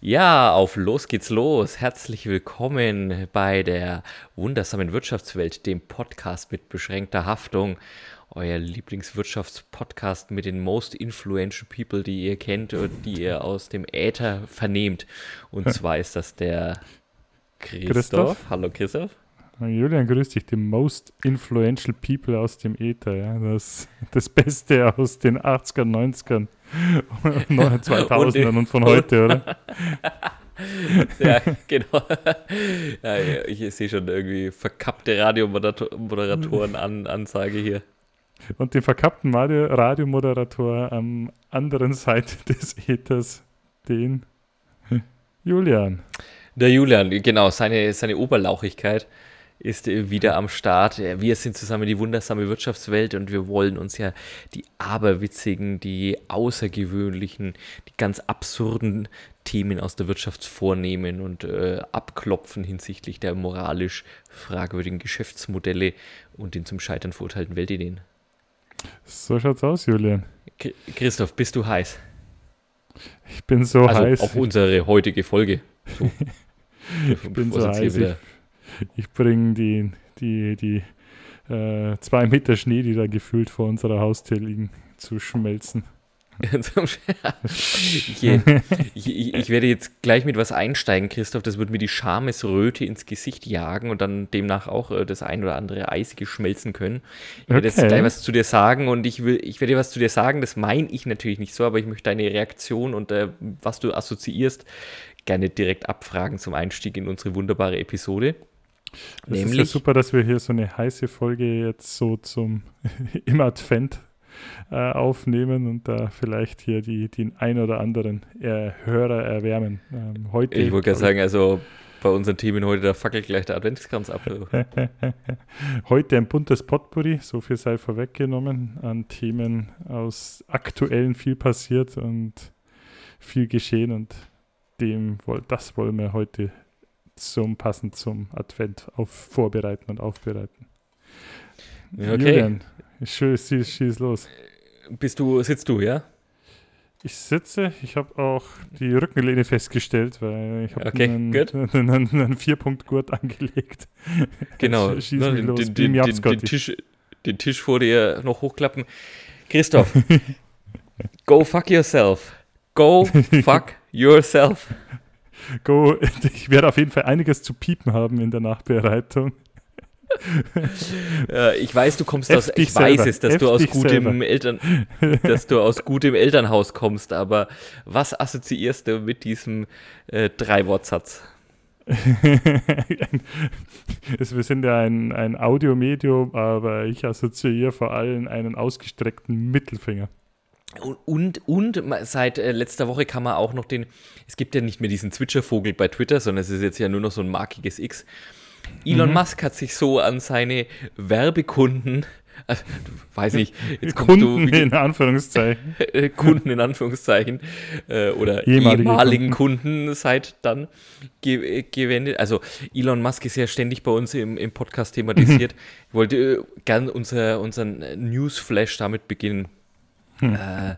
Ja, auf los geht's los. Herzlich willkommen bei der wundersamen Wirtschaftswelt, dem Podcast mit beschränkter Haftung. Euer Lieblingswirtschaftspodcast mit den most influential people, die ihr kennt und die ihr aus dem Äther vernehmt. Und zwar ist das der Christoph. Christoph? Hallo Christoph. Julian, grüß dich, die most influential people aus dem Äther, ja. Das, das Beste aus den 80ern, 90ern, 2000ern und, von heute, oder? ja, genau. Ja, ich sehe schon irgendwie verkappte Radiomoderatoren an Ansage hier. Und den verkappten Radio Radiomoderator am anderen Seite des Äthers, den Julian. Der Julian, genau, seine, seine Oberlauchigkeit ist wieder am Start. Wir sind zusammen die wundersame Wirtschaftswelt und wir wollen uns ja die aberwitzigen, die außergewöhnlichen, die ganz absurden Themen aus der Wirtschaft vornehmen und äh, abklopfen hinsichtlich der moralisch fragwürdigen Geschäftsmodelle und den zum Scheitern verurteilten Weltideen. So schaut's aus, Julian. Christoph, bist du heiß? Ich bin so also heiß. Auf unsere heutige Folge. So. ich bin so heiß. Ich, bringe die, die, die äh, zwei Meter Schnee, die da gefühlt vor unserer Haustür liegen, zu schmelzen. ich, ich, ich, werde jetzt gleich mit was einsteigen, Christoph. Das wird mir die Schamesröte ins Gesicht jagen und dann demnach auch äh, das ein oder andere Eisige schmelzen können. Ich werde okay. jetzt gleich was zu dir sagen und ich will, ich werde dir was zu dir sagen. Das meine ich natürlich nicht so, aber ich möchte deine Reaktion und äh, was du assoziierst gerne direkt abfragen zum Einstieg in unsere wunderbare Episode. Es Nämlich, ist ja super, dass wir hier so eine heiße Folge jetzt so zum im Advent äh, aufnehmen und da vielleicht hier die, den ein oder anderen äh, Hörer erwärmen. Ähm, heute, ich wollte gerade sagen, also bei unseren Themen heute, da fackelt gleich der Adventskranz ab. heute ein buntes Potpourri, so viel sei vorweggenommen, an Themen aus aktuellen viel passiert und viel geschehen und dem, das wollen wir heute zum passend zum Advent auf, vorbereiten und aufbereiten. Okay. Julian, schieß, schieß los. Bist du, sitzt du, ja? Ich sitze, ich habe auch die Rückenlehne festgestellt, weil ich habe okay, einen, einen, einen, einen Vierpunktgurt angelegt. Genau, Schieß no, den, los. Den, den, den, Tisch, den Tisch vor dir noch hochklappen. Christoph, go fuck yourself. Go fuck yourself. Go, ich werde auf jeden Fall einiges zu piepen haben in der Nachbereitung. ich weiß, du kommst aus, ich selber. weiß es, dass du aus gutem Eltern, dass du aus gutem Elternhaus kommst, aber was assoziierst du mit diesem äh, Drei-Wortsatz? wir sind ja ein, ein Audiomedium, aber ich assoziiere vor allem einen ausgestreckten Mittelfinger. Und, und, seit äh, letzter Woche kann man auch noch den, es gibt ja nicht mehr diesen Zwitschervogel bei Twitter, sondern es ist jetzt ja nur noch so ein markiges X. Elon mhm. Musk hat sich so an seine Werbekunden, also, weiß nicht, jetzt Kunden du, in Anführungszeichen. Kunden in Anführungszeichen äh, oder Ehemalige ehemaligen Kunden. Kunden. seit dann ge gewendet. Also Elon Musk ist ja ständig bei uns im, im Podcast thematisiert. ich wollte äh, gern unser, unseren Newsflash damit beginnen. Hm. Äh,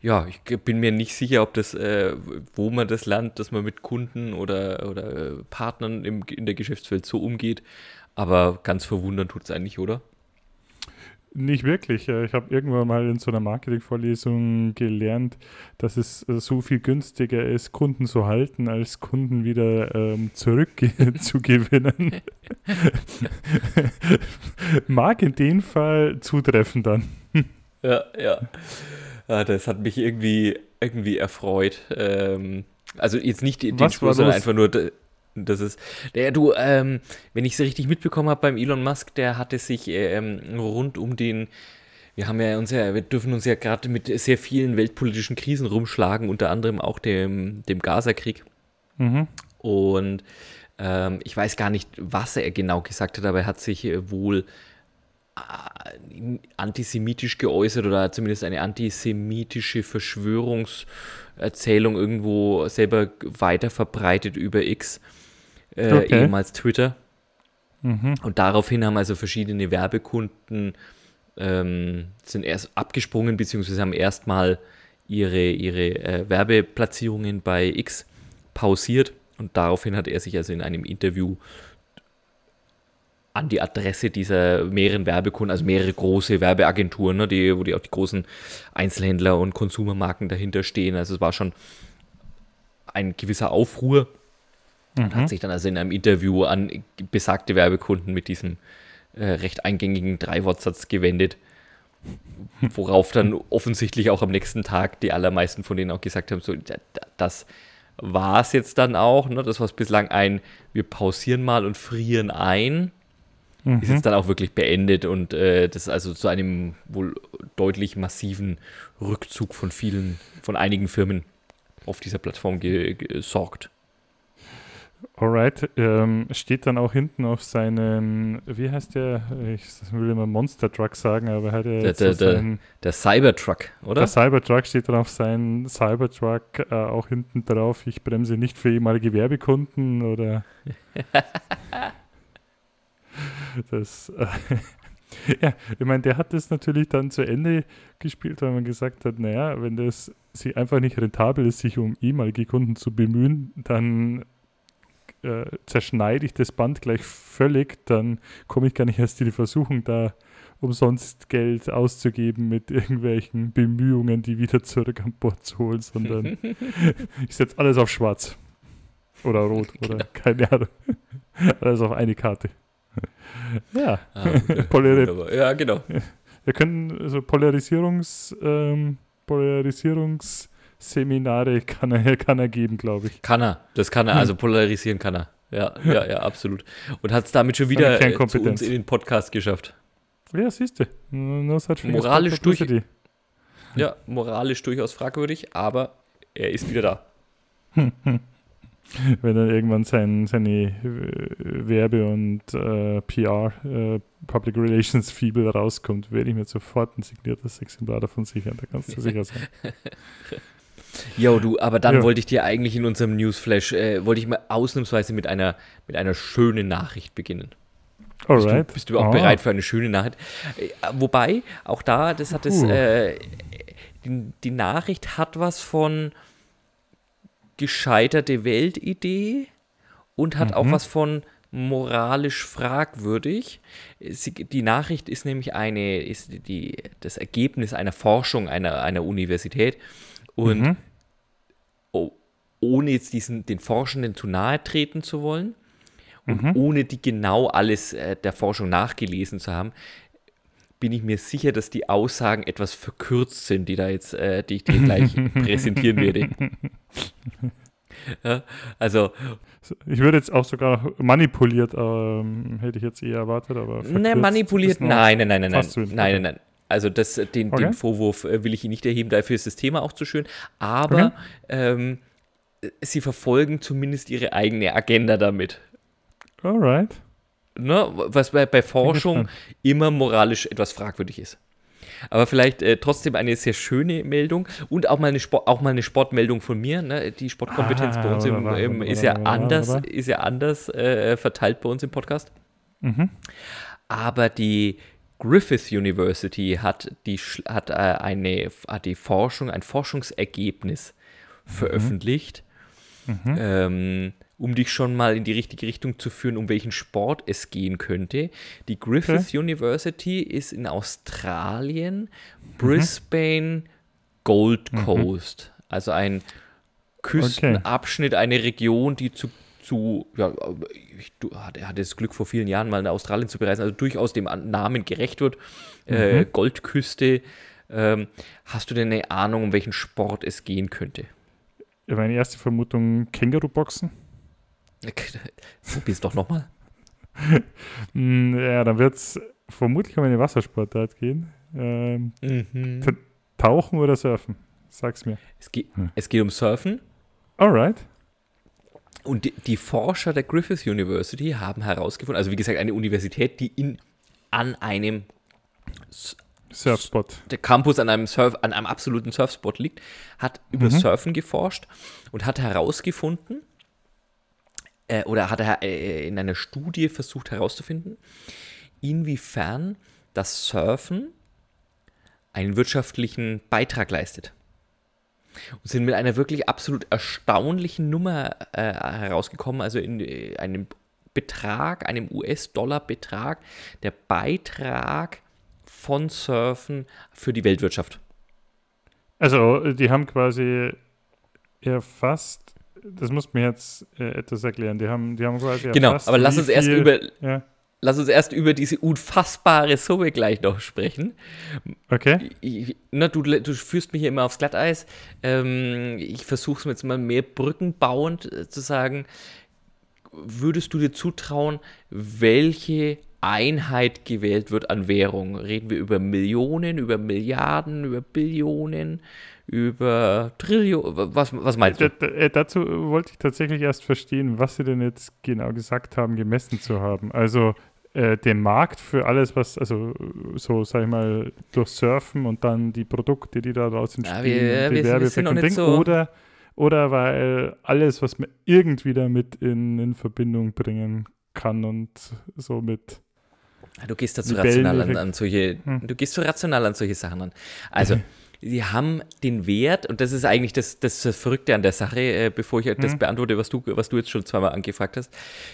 ja, ich bin mir nicht sicher, ob das, äh, wo man das lernt, dass man mit Kunden oder, oder äh, Partnern im, in der Geschäftswelt so umgeht. Aber ganz verwundern tut es eigentlich, oder? Nicht wirklich. Ich habe irgendwann mal in so einer Marketingvorlesung gelernt, dass es äh, so viel günstiger ist, Kunden zu halten, als Kunden wieder ähm, zurückzugewinnen. Mag in dem Fall zutreffen dann. Ja, ja. ja das hat mich irgendwie, irgendwie erfreut. Ähm, also jetzt nicht den Was Spur, sondern einfach nur, das ist, der, du, ähm, wenn ich es richtig mitbekommen habe beim Elon Musk, der hatte sich ähm, rund um den, wir haben ja uns ja, wir dürfen uns ja gerade mit sehr vielen weltpolitischen Krisen rumschlagen, unter anderem auch dem, dem Gaza-Krieg. Mhm. Und ähm, ich weiß gar nicht, was er genau gesagt hat, aber er hat sich äh, wohl antisemitisch geäußert oder zumindest eine antisemitische Verschwörungserzählung irgendwo selber weiter verbreitet über X, äh, okay. ehemals Twitter. Mhm. Und daraufhin haben also verschiedene Werbekunden ähm, sind erst abgesprungen, beziehungsweise haben erstmal ihre, ihre äh, Werbeplatzierungen bei X pausiert. Und daraufhin hat er sich also in einem Interview an die Adresse dieser mehreren Werbekunden, also mehrere große Werbeagenturen, ne, die, wo die auch die großen Einzelhändler und Konsumermarken dahinter stehen. Also es war schon ein gewisser Aufruhr mhm. und hat sich dann also in einem Interview an besagte Werbekunden mit diesem äh, recht eingängigen Dreiwortsatz gewendet, worauf dann offensichtlich auch am nächsten Tag die allermeisten von denen auch gesagt haben, so, das war es jetzt dann auch, ne? das war bislang ein, wir pausieren mal und frieren ein mhm. ist jetzt dann auch wirklich beendet und äh, das ist also zu einem wohl deutlich massiven Rückzug von vielen, von einigen Firmen auf dieser Plattform gesorgt. Alright, ähm, steht dann auch hinten auf seinen, wie heißt der? Ich will immer Monster Truck sagen, aber hat er der, der, so seinen, der Cybertruck, oder? Der Cybertruck steht dann auf seinem Cybertruck äh, auch hinten drauf. Ich bremse nicht für ehemalige Werbekunden oder. Das, äh, ja, ich meine, der hat das natürlich dann zu Ende gespielt, weil man gesagt hat, naja, wenn das sie einfach nicht rentabel ist, sich um ehemalige Kunden zu bemühen, dann äh, zerschneide ich das Band gleich völlig, dann komme ich gar nicht erst in die Versuchung, da umsonst Geld auszugeben mit irgendwelchen Bemühungen, die wieder zurück an Bord zu holen, sondern ich setze alles auf schwarz. Oder rot oder genau. keine Ahnung. alles auf eine Karte. Ja. Ah, okay. ja, genau. Wir können so Polarisierungs, ähm, Polarisierungsseminare kann er, kann er geben, glaube ich. Kann er, das kann er, also polarisieren kann er. Ja, ja, ja, absolut. Und hat es damit schon wieder äh, zu uns in den Podcast geschafft. Ja, siehst du. No moralisch durch. Ja, moralisch durchaus fragwürdig, aber er ist wieder da. wenn dann irgendwann sein, seine äh, Werbe- und äh, PR, äh, Public Relations Fibel rauskommt, werde ich mir sofort ein signiertes Exemplar davon sichern, da kannst du sicher sein. Jo, du, aber dann jo. wollte ich dir eigentlich in unserem Newsflash, äh, wollte ich mal ausnahmsweise mit einer, mit einer schönen Nachricht beginnen. Alright. Bist du, bist du auch oh. bereit für eine schöne Nachricht? Äh, wobei, auch da, das hat es, äh, die, die Nachricht hat was von, gescheiterte Weltidee und hat mhm. auch was von moralisch fragwürdig. Sie, die Nachricht ist nämlich eine, ist die, das Ergebnis einer Forschung einer, einer Universität und mhm. oh, ohne jetzt diesen, den Forschenden zu nahe treten zu wollen und mhm. ohne die genau alles äh, der Forschung nachgelesen zu haben, bin ich mir sicher, dass die Aussagen etwas verkürzt sind, die da jetzt, äh, die ich dir gleich präsentieren werde. ja, also. Ich würde jetzt auch sogar manipuliert, ähm, hätte ich jetzt eher erwartet, aber. Ne, manipuliert, nein, nein, nein, nein, nein, nein, nein, nein. Also das, den, okay. den Vorwurf äh, will ich nicht erheben, dafür ist das Thema auch zu schön. Aber okay. ähm, sie verfolgen zumindest ihre eigene Agenda damit. Alright ne, was bei, bei Forschung immer moralisch etwas fragwürdig ist. Aber vielleicht äh, trotzdem eine sehr schöne Meldung und auch mal eine, Sport, auch mal eine Sportmeldung von mir. Ne? Die Sportkompetenz ah, bei uns im, im, ist, ja anders, ist ja anders äh, verteilt bei uns im Podcast. Mhm. Aber die Griffith University hat, die, hat, äh, eine, hat die Forschung, ein Forschungsergebnis mhm. veröffentlicht. Mhm. Ähm, um dich schon mal in die richtige Richtung zu führen, um welchen Sport es gehen könnte. Die Griffith okay. University ist in Australien, Brisbane, mhm. Gold Coast. Mhm. Also ein Küstenabschnitt, okay. eine Region, die zu, zu ja, ich, du, er hatte das Glück, vor vielen Jahren mal nach Australien zu bereisen, also durchaus dem Namen gerecht wird. Äh, mhm. Äh, Goldküste. Ähm, hast du denn eine Ahnung, um welchen Sport es gehen könnte? Meine erste Vermutung: Känguru-Boxen. Probier's doch nochmal. Hm, ja, dann wird es vermutlich um eine Wassersportart gehen. Ähm, mhm. Tauchen oder Surfen? Sag's mir. Es, geht, hm. es geht um Surfen. Alright. Und die, die, Forscher der Griffith University haben herausgefunden, also wie gesagt, eine Universität, die in, an einem Surfspot. Der Campus an einem, Surf, an einem absoluten Surfspot liegt, hat über mhm. Surfen geforscht und hat herausgefunden, äh, oder hat er äh, in einer Studie versucht herauszufinden, inwiefern das Surfen einen wirtschaftlichen Beitrag leistet. und sind mit einer wirklich absolut erstaunlichen Nummer äh, herausgekommen, also in äh, einem Betrag, einem US-Dollar-Betrag, der Beitrag von Surfen für die Weltwirtschaft. Also, die haben quasi erfasst, das muss mir jetzt äh, etwas erklären, die haben, die haben quasi Genau, aber lass uns erst über, ja. lass uns erst über diese unfassbare Summe gleich noch sprechen. Okay. Ich, na, du, du führst mich hier immer aufs Glatteis. Ähm, ich versuche es jetzt mal mehr brückenbauend äh, zu sagen. Würdest du dir zutrauen, welche Einheit gewählt wird an Währung? Reden wir über Millionen, über Milliarden, über Billionen, über Trillionen? Was, was meinst du? Äh, dazu wollte ich tatsächlich erst verstehen, was sie denn jetzt genau gesagt haben, gemessen zu haben. Also äh, den Markt für alles, was, also so, sag ich mal, durch Surfen und dann die Produkte, die da draußen ja, entstehen, wir, die wir, Werbeeffekte und Ding, so oder oder weil alles, was man irgendwie damit in, in Verbindung bringen kann und somit. Du gehst dazu rational an, an, solche, hm. du gehst so rational an solche Sachen an. Also, sie haben den Wert, und das ist eigentlich das, das Verrückte an der Sache, äh, bevor ich das hm. beantworte, was du, was du jetzt schon zweimal angefragt hast.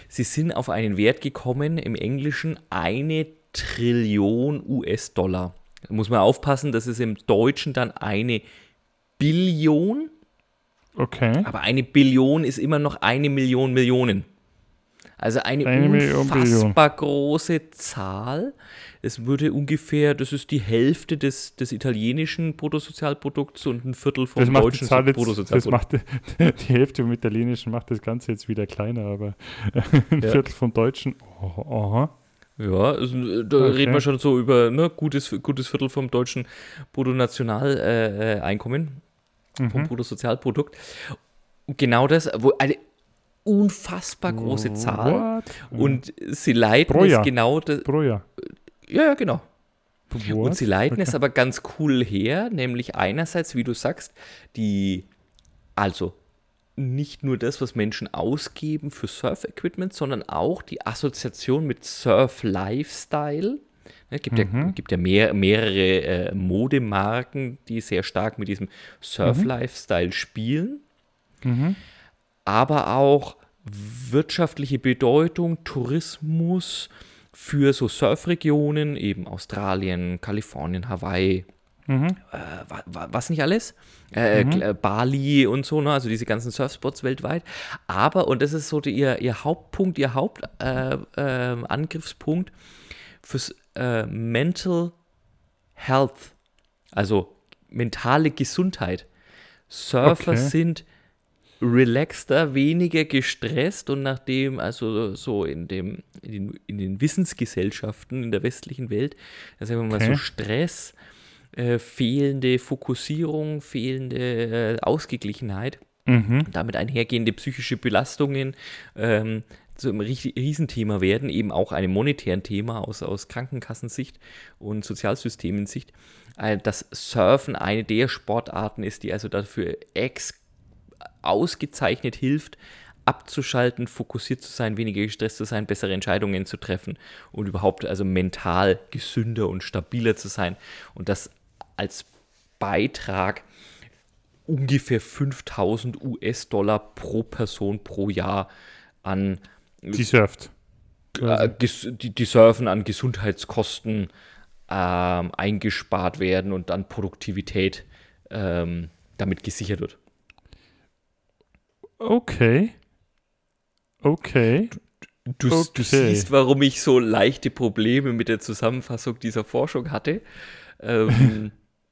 Sie sind auf einen Wert gekommen, im Englischen eine Trillion US-Dollar. Da muss man aufpassen, das ist im Deutschen dann eine Billion Okay. Aber eine Billion ist immer noch eine Million Millionen. Also eine, eine unfassbar große Zahl. Es würde ungefähr, das ist die Hälfte des, des italienischen Bruttosozialprodukts und ein Viertel vom das deutschen jetzt, Bruttosozialprodukt. Das macht, die Hälfte vom italienischen macht das Ganze jetzt wieder kleiner, aber ein ja. Viertel vom deutschen, oh, oh. Ja, also, da okay. reden wir schon so über ne, gutes, gutes Viertel vom deutschen Bruttonationaleinkommen. Äh, mhm. vom Bruttosozialprodukt. Genau das, wo eine unfassbar große Zahl. What? Und sie leiten Pro es genau das. Pro Jahr. Ja, ja, genau. What? Und sie leiten es aber ganz cool her, nämlich einerseits, wie du sagst, die, also nicht nur das, was Menschen ausgeben für Surf-Equipment, sondern auch die Assoziation mit Surf-Lifestyle. Es gibt, mhm. ja, gibt ja mehr, mehrere äh, Modemarken, die sehr stark mit diesem Surf-Lifestyle mhm. spielen. Mhm. Aber auch wirtschaftliche Bedeutung, Tourismus für so Surfregionen, eben Australien, Kalifornien, Hawaii, mhm. äh, was nicht alles, äh, mhm. Äh, Bali und so, ne? also diese ganzen Surfspots weltweit. Aber, und das ist so die, ihr, ihr Hauptpunkt, ihr Hauptangriffspunkt, äh, fürs äh, Mental Health, also mentale Gesundheit. Surfer okay. sind relaxter, weniger gestresst und nachdem, also so in, dem, in, den, in den Wissensgesellschaften in der westlichen Welt, sagen wir mal okay. so Stress, äh, fehlende Fokussierung, fehlende äh, Ausgeglichenheit, mhm. damit einhergehende psychische Belastungen, ähm, zu einem Riesenthema werden, eben auch einem monetären Thema aus, aus Krankenkassensicht und Sozialsystemensicht, äh, dass Surfen eine der Sportarten ist, die also dafür ex ausgezeichnet hilft, abzuschalten, fokussiert zu sein, weniger gestresst zu sein, bessere Entscheidungen zu treffen und überhaupt also mental gesünder und stabiler zu sein. Und das als Beitrag ungefähr 5000 US-Dollar pro Person pro Jahr an die surft. Äh, die, die surfen an Gesundheitskosten ähm, eingespart werden und dann Produktivität ähm, damit gesichert wird. Okay. Okay. Du, okay. du, siehst, warum ich so leichte Probleme mit der Zusammenfassung dieser Forschung hatte. Ähm,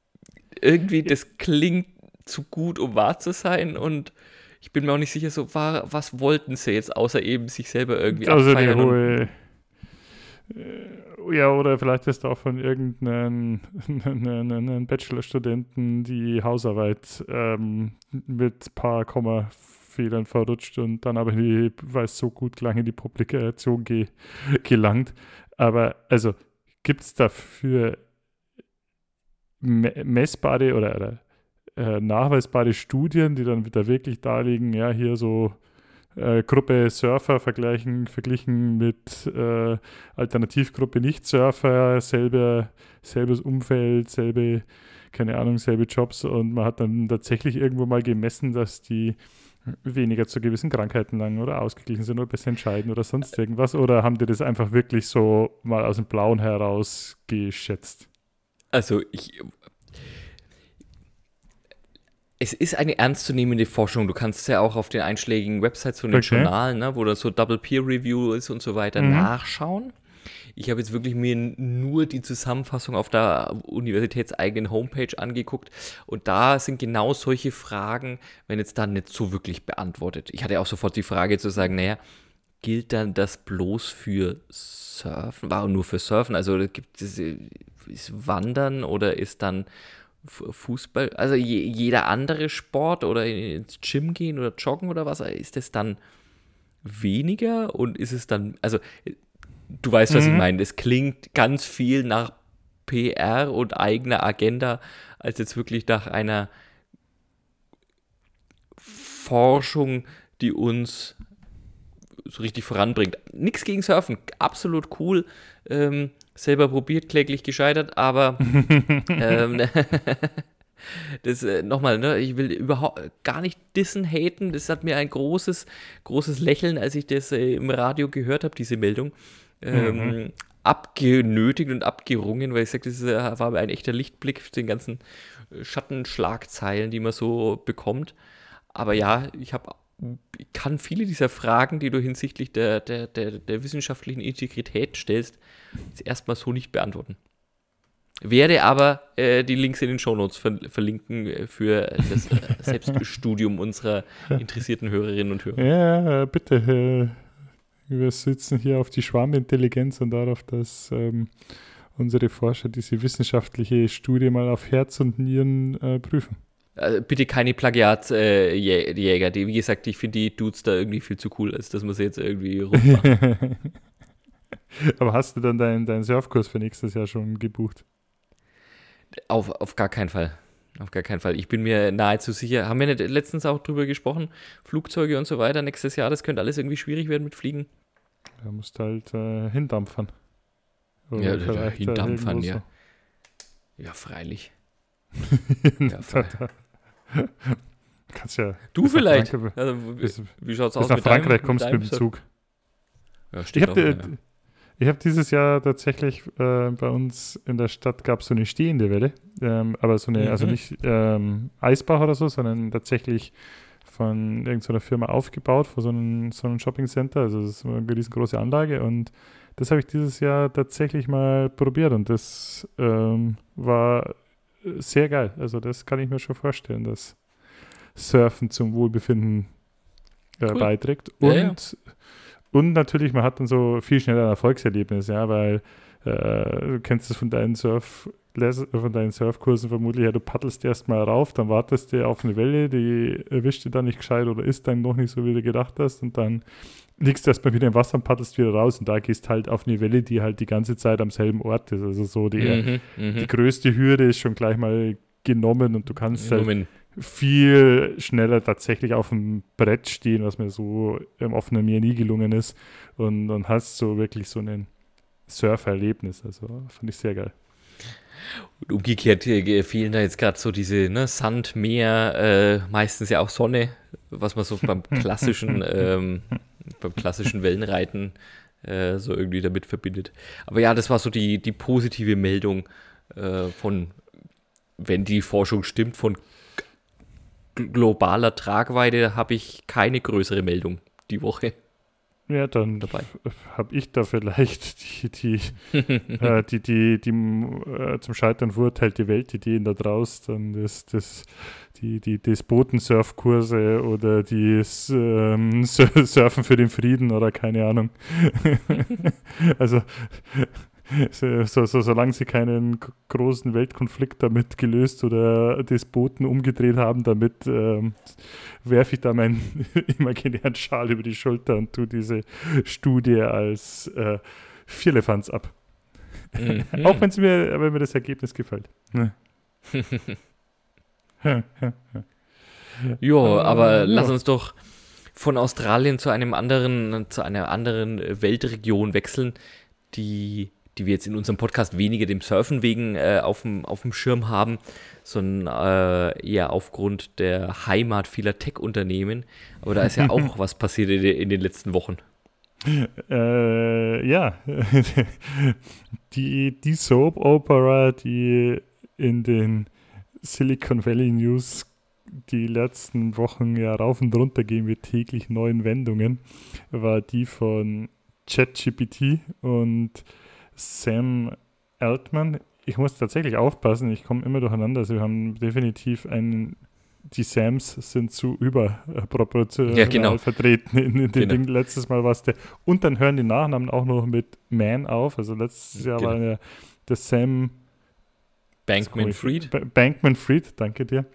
irgendwie, das klingt zu gut, um wahr zu sein und ich bin mir auch nicht sicher, so war, was wollten sie jetzt, außer eben sich selber irgendwie also abfeiern. Die hohe, äh, ja, oder vielleicht ist auch von irgendeinem Bachelorstudenten die Hausarbeit ähm, mit ein paar Kommafehlern verrutscht und dann aber, die, weil es so gut klang, in die Publikation ge gelangt. Aber also gibt es dafür messbare oder, oder äh, nachweisbare Studien, die dann wieder wirklich darlegen, ja, hier so äh, Gruppe Surfer vergleichen, verglichen mit äh, Alternativgruppe Nicht-Surfer, selbe, selbes Umfeld, selbe keine Ahnung, selbe Jobs und man hat dann tatsächlich irgendwo mal gemessen, dass die weniger zu gewissen Krankheiten lang oder ausgeglichen sind oder besser entscheiden oder sonst irgendwas? Oder haben die das einfach wirklich so mal aus dem Blauen heraus geschätzt? Also ich. Es ist eine ernstzunehmende Forschung. Du kannst es ja auch auf den einschlägigen Websites von den okay. Journalen, ne, wo das so Double Peer Review ist und so weiter, mhm. nachschauen. Ich habe jetzt wirklich mir nur die Zusammenfassung auf der universitätseigenen Homepage angeguckt und da sind genau solche Fragen, wenn jetzt dann nicht so wirklich beantwortet. Ich hatte auch sofort die Frage zu sagen, naja, gilt dann das bloß für Surfen? War nur für Surfen? Also gibt es ist Wandern oder ist dann Fußball? Also je, jeder andere Sport oder ins Gym gehen oder joggen oder was, ist das dann weniger und ist es dann, also du weißt, was mhm. ich meine. Es klingt ganz viel nach PR und eigener Agenda, als jetzt wirklich nach einer Forschung, die uns so richtig voranbringt. Nichts gegen Surfen, absolut cool. Ähm, selber probiert, kläglich gescheitert, aber ähm, das äh, nochmal, ne, ich will überhaupt gar nicht dissen, haten. Das hat mir ein großes, großes Lächeln, als ich das äh, im Radio gehört habe, diese Meldung ähm, mhm. abgenötigt und abgerungen, weil ich sage, das war aber ein echter Lichtblick für den ganzen äh, Schattenschlagzeilen, die man so bekommt. Aber ja, ich habe kann viele dieser Fragen, die du hinsichtlich der, der, der, der wissenschaftlichen Integrität stellst, jetzt erstmal so nicht beantworten. Werde aber äh, die Links in den Shownotes ver verlinken äh, für das äh, Selbststudium unserer interessierten Hörerinnen und Hörer. Ja, bitte. Wir sitzen hier auf die Schwarmintelligenz und darauf, dass ähm, unsere Forscher diese wissenschaftliche Studie mal auf Herz und Nieren äh, prüfen. Also bitte keine Plagiatjäger. Äh, wie gesagt, ich finde die Dudes da irgendwie viel zu cool, als dass man sie jetzt irgendwie rummachen. Aber hast du dann deinen dein Surfkurs für nächstes Jahr schon gebucht? Auf, auf gar keinen Fall. Auf gar keinen Fall. Ich bin mir nahezu sicher. Haben wir nicht letztens auch drüber gesprochen? Flugzeuge und so weiter nächstes Jahr, das könnte alles irgendwie schwierig werden mit Fliegen. Da musst du halt äh, hindampfern. Oder ja, da, hindampfern, ja. So. Ja, freilich. ja, freilich. Kannst ja. Du vielleicht. also, wie, wie schaut's bis aus? Nach Frankreich deinem, kommst du mit dem Zug. Ja, ich habe ja. Hab dieses Jahr tatsächlich äh, bei uns in der Stadt gab es so eine stehende Welle, ähm, aber so eine, also mhm. also nicht ähm, Eisbach oder so, sondern tatsächlich von irgendeiner Firma aufgebaut, vor so einem, so einem Shopping Center. Also das ist eine riesengroße Anlage und das habe ich dieses Jahr tatsächlich mal probiert und das ähm, war sehr geil. Also das kann ich mir schon vorstellen, dass Surfen zum Wohlbefinden äh, cool. beiträgt. Und, ja, ja. Und natürlich, man hat dann so viel schneller ein Erfolgserlebnis, ja, weil äh, du kennst es von deinen Surf von deinen Surfkursen vermutlich, ja, du paddelst erstmal rauf, dann wartest du auf eine Welle, die erwischt dir dann nicht gescheit oder ist dann noch nicht so, wie du gedacht hast und dann liegst du erstmal wieder im Wasser und paddelst wieder raus und da gehst halt auf eine Welle, die halt die ganze Zeit am selben Ort ist. Also so die, mhm, mhm. die größte Hürde ist schon gleich mal genommen und du kannst halt viel schneller tatsächlich auf dem Brett stehen, was mir so im offenen Meer nie gelungen ist und dann hast du wirklich so ein Surferlebnis. Also fand ich sehr geil. Und umgekehrt äh, fehlen da jetzt gerade so diese ne, Sand, Meer, äh, meistens ja auch Sonne, was man so beim klassischen, ähm, beim klassischen Wellenreiten äh, so irgendwie damit verbindet. Aber ja, das war so die, die positive Meldung äh, von, wenn die Forschung stimmt, von globaler Tragweite habe ich keine größere Meldung die Woche. Ja, dann habe ich da vielleicht die, die, äh, die, die, die äh, zum Scheitern verurteilt die Weltideen da draußen, dann das, das, die, die Despoten-Surfkurse oder die ähm, Surfen für den Frieden oder keine Ahnung. also so, so, solange sie keinen großen Weltkonflikt damit gelöst oder Despoten umgedreht haben, damit ähm, werfe ich da meinen imaginären Schal über die Schulter und tue diese Studie als äh, Vierlefanz ab. Mhm. Auch wenn mir, wenn mir das Ergebnis gefällt. jo, aber ja. lass uns doch von Australien zu einem anderen, zu einer anderen Weltregion wechseln, die die wir jetzt in unserem Podcast weniger dem Surfen wegen äh, auf dem Schirm haben, sondern äh, eher aufgrund der Heimat vieler Tech-Unternehmen. Aber da ist ja auch was passiert in, in den letzten Wochen. Äh, ja, die, die Soap Opera, die in den Silicon Valley News die letzten Wochen ja rauf und runter gehen mit täglich neuen Wendungen, war die von ChatGPT und Sam Altman. Ich muss tatsächlich aufpassen, ich komme immer durcheinander. Also wir haben definitiv einen, die Sams sind zu überproportional ja, genau. vertreten in, in den genau. Dingen. Letztes Mal war es der. Und dann hören die Nachnamen auch noch mit Man auf. Also letztes Jahr genau. war der, der Sam Bankman Fried. Bankman Fried, danke dir.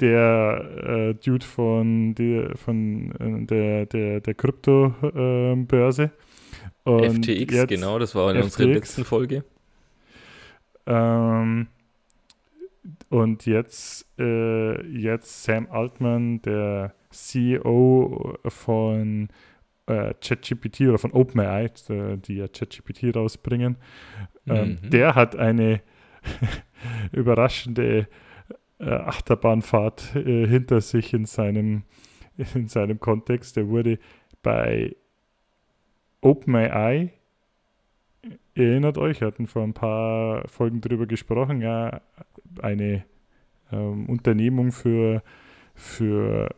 Der äh, Dude von, die, von äh, der, der, der Krypto-Börse. Ähm, FTX, genau, das war in FTX. unserer letzten Folge. Ähm, und jetzt, äh, jetzt Sam Altman, der CEO von äh, ChatGPT oder von OpenAI, äh, die ja ChatGPT rausbringen, ähm, mhm. der hat eine überraschende äh, Achterbahnfahrt äh, hinter sich in seinem, in seinem Kontext. Er wurde bei OpenAI, erinnert euch, wir hatten vor ein paar Folgen darüber gesprochen, ja, eine ähm, Unternehmung für, für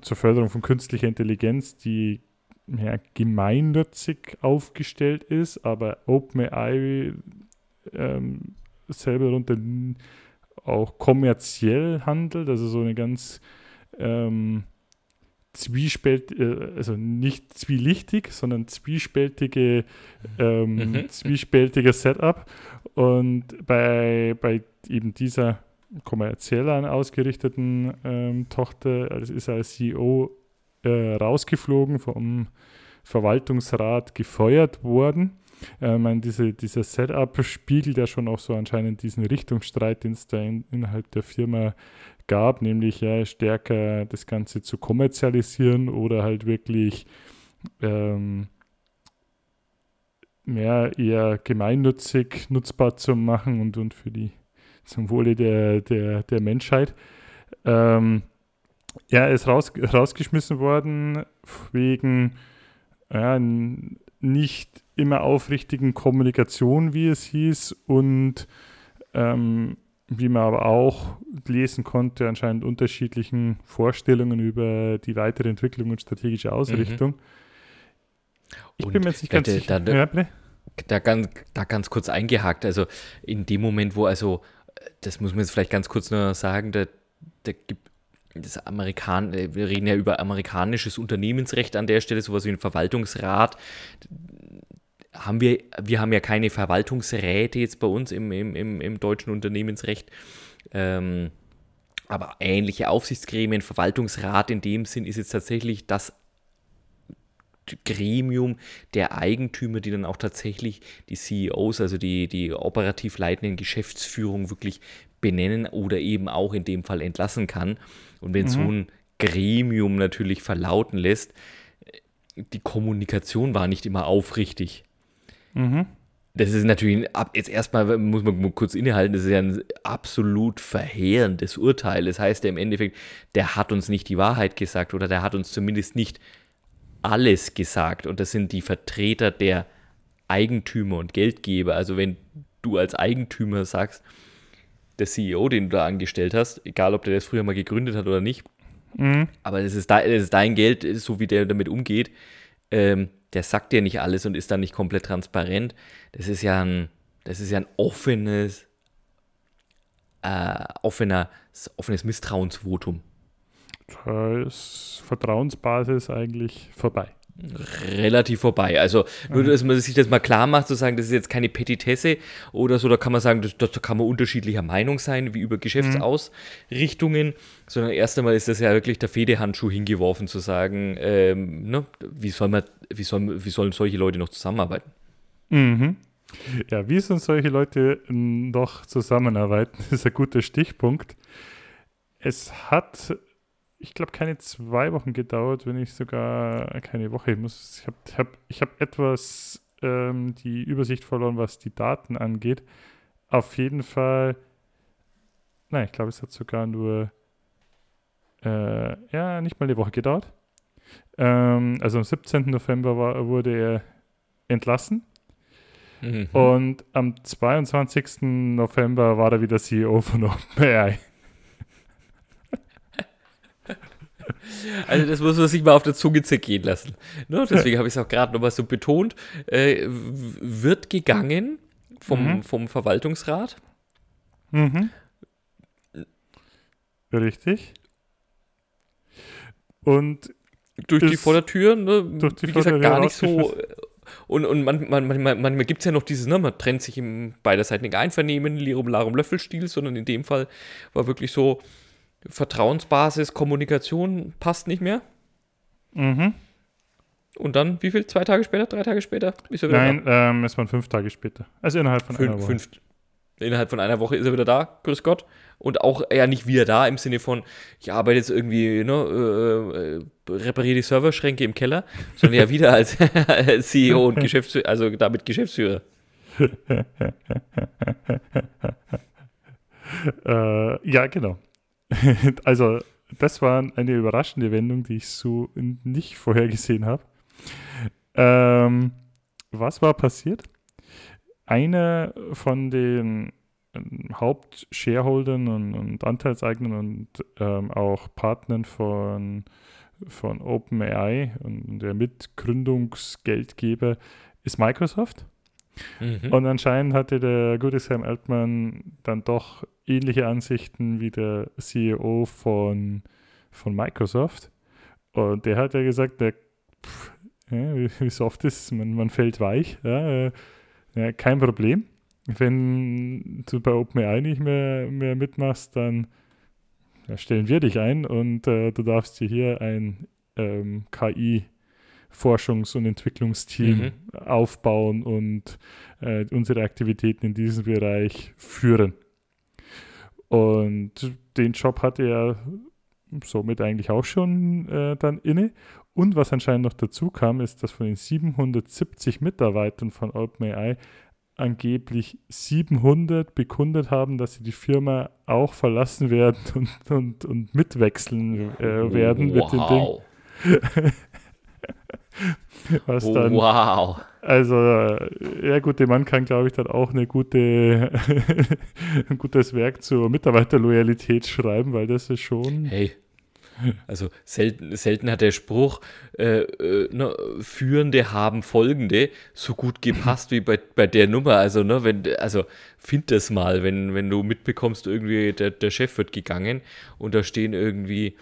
zur Förderung von künstlicher Intelligenz, die ja, gemeinnützig aufgestellt ist, aber OpenAI ähm, selber darunter auch kommerziell handelt, also so eine ganz ähm, zwiespält, äh, also nicht zwielichtig, sondern zwiespältige, ähm, mhm. zwiespältiger Setup. Und bei, bei eben dieser kommerziell ausgerichteten ähm, Tochter also ist er als CEO äh, rausgeflogen, vom Verwaltungsrat gefeuert worden. Äh, meine, diese, dieser Setup spiegelt ja schon auch so anscheinend diesen Richtungsstreit, den es da in, innerhalb der Firma gab, nämlich ja stärker das Ganze zu kommerzialisieren oder halt wirklich ähm, mehr eher gemeinnützig nutzbar zu machen und, und für die zum Wohle der, der, der Menschheit. Ähm, er ist raus, rausgeschmissen worden wegen ja, nicht immer aufrichtigen Kommunikation, wie es hieß, und ähm, wie man aber auch lesen konnte, anscheinend unterschiedlichen Vorstellungen über die weitere Entwicklung und strategische Ausrichtung. Mhm. Ich und bin mir jetzt nicht ganz sicher. Da, ja, da, ganz, da ganz kurz eingehakt, also in dem Moment, wo also, das muss man jetzt vielleicht ganz kurz nur sagen, da, da gibt das Amerikan wir reden ja über amerikanisches Unternehmensrecht an der Stelle, sowas wie ein Verwaltungsrat haben wir, wir haben ja keine Verwaltungsräte jetzt bei uns im, im, im, im deutschen Unternehmensrecht. Ähm, aber ähnliche Aufsichtsgremien, Verwaltungsrat in dem Sinn ist jetzt tatsächlich das Gremium der Eigentümer, die dann auch tatsächlich die CEOs, also die, die operativ leitenden Geschäftsführung wirklich benennen oder eben auch in dem Fall entlassen kann. Und wenn mhm. so ein Gremium natürlich verlauten lässt, die Kommunikation war nicht immer aufrichtig. Mhm. Das ist natürlich, jetzt erstmal muss man kurz innehalten, das ist ja ein absolut verheerendes Urteil. Das heißt ja im Endeffekt, der hat uns nicht die Wahrheit gesagt oder der hat uns zumindest nicht alles gesagt. Und das sind die Vertreter der Eigentümer und Geldgeber. Also wenn du als Eigentümer sagst, der CEO, den du da angestellt hast, egal ob der das früher mal gegründet hat oder nicht, mhm. aber das ist, das ist dein Geld, so wie der damit umgeht, ähm, der sagt dir nicht alles und ist dann nicht komplett transparent. Das ist ja ein, das ist ja ein offenes, äh, offener, offenes Misstrauensvotum. Da ist Vertrauensbasis eigentlich vorbei relativ vorbei. Also nur, mhm. dass man sich das mal klar macht, zu sagen, das ist jetzt keine Petitesse oder so, da kann man sagen, das, da kann man unterschiedlicher Meinung sein, wie über Geschäftsausrichtungen, mhm. sondern erst einmal ist das ja wirklich der Fedehandschuh hingeworfen, zu sagen, ähm, ne, wie, soll man, wie, soll, wie sollen solche Leute noch zusammenarbeiten? Mhm. Ja, wie sollen solche Leute noch zusammenarbeiten, ist ein guter Stichpunkt. Es hat ich glaube, keine zwei Wochen gedauert, wenn ich sogar keine Woche. Ich, muss, ich habe hab, ich hab etwas äh, ähm, die Übersicht verloren, was die Daten angeht. Auf jeden Fall, nein, ich glaube, es hat sogar nur, äh, ja, nicht mal eine Woche gedauert. Ähm, also am 17. November war, wurde er entlassen. Mhm. Und am 22. November war er wieder CEO von OpenAI. Also das muss man sich mal auf der Zunge zergehen lassen. Ne? Deswegen habe ich es auch gerade nochmal so betont. Äh, wird gegangen vom, mhm. vom Verwaltungsrat. Mhm. Richtig. Und durch die Vordertür, ne? durch die wie gesagt, gar nicht so. Und, und man, man, man, manchmal gibt es ja noch dieses, ne, man trennt sich im beiderseitigen Einvernehmen, Lirum Larum Löffelstil, sondern in dem Fall war wirklich so, Vertrauensbasis, Kommunikation passt nicht mehr. Mhm. Und dann, wie viel? Zwei Tage später? Drei Tage später? Nein, ähm, es waren fünf Tage später. Also innerhalb von fünf, einer Woche. Fünf, innerhalb von einer Woche ist er wieder da, grüß Gott. Und auch ja nicht wieder da im Sinne von, ich arbeite jetzt irgendwie, ne, äh, repariere die Serverschränke im Keller, sondern ja wieder als, als CEO und Geschäftsführer, also damit Geschäftsführer. äh, ja, genau. also, das war eine überraschende Wendung, die ich so nicht vorhergesehen habe. Ähm, was war passiert? Einer von den ähm, Hauptshareholdern und, und Anteilseignern und ähm, auch Partnern von, von OpenAI und der Mitgründungsgeldgeber ist Microsoft. Mhm. Und anscheinend hatte der gute Sam Altman dann doch ähnliche Ansichten wie der CEO von, von Microsoft. Und der hat ja gesagt, der, pff, ja, wie, soft ist man, man fällt weich. Ja, äh, ja, kein Problem. Wenn du bei OpenAI nicht mehr, mehr mitmachst, dann stellen wir dich ein und äh, du darfst dir hier ein ähm, KI Forschungs- und Entwicklungsteam mhm. aufbauen und äh, unsere Aktivitäten in diesem Bereich führen. Und den Job hatte er somit eigentlich auch schon äh, dann inne. Und was anscheinend noch dazu kam, ist, dass von den 770 Mitarbeitern von OpenAI angeblich 700 bekundet haben, dass sie die Firma auch verlassen werden und, und, und mitwechseln äh, werden wow. mit dem Ding. Was dann, wow. Also, ja gut, der Mann kann, glaube ich, dann auch eine gute, ein gutes Werk zur Mitarbeiterloyalität schreiben, weil das ist schon. Hey. Also selten, selten hat der Spruch, äh, äh, ne, Führende haben Folgende so gut gepasst wie bei, bei der Nummer. Also, ne, wenn, also find das mal, wenn, wenn du mitbekommst, irgendwie der, der Chef wird gegangen und da stehen irgendwie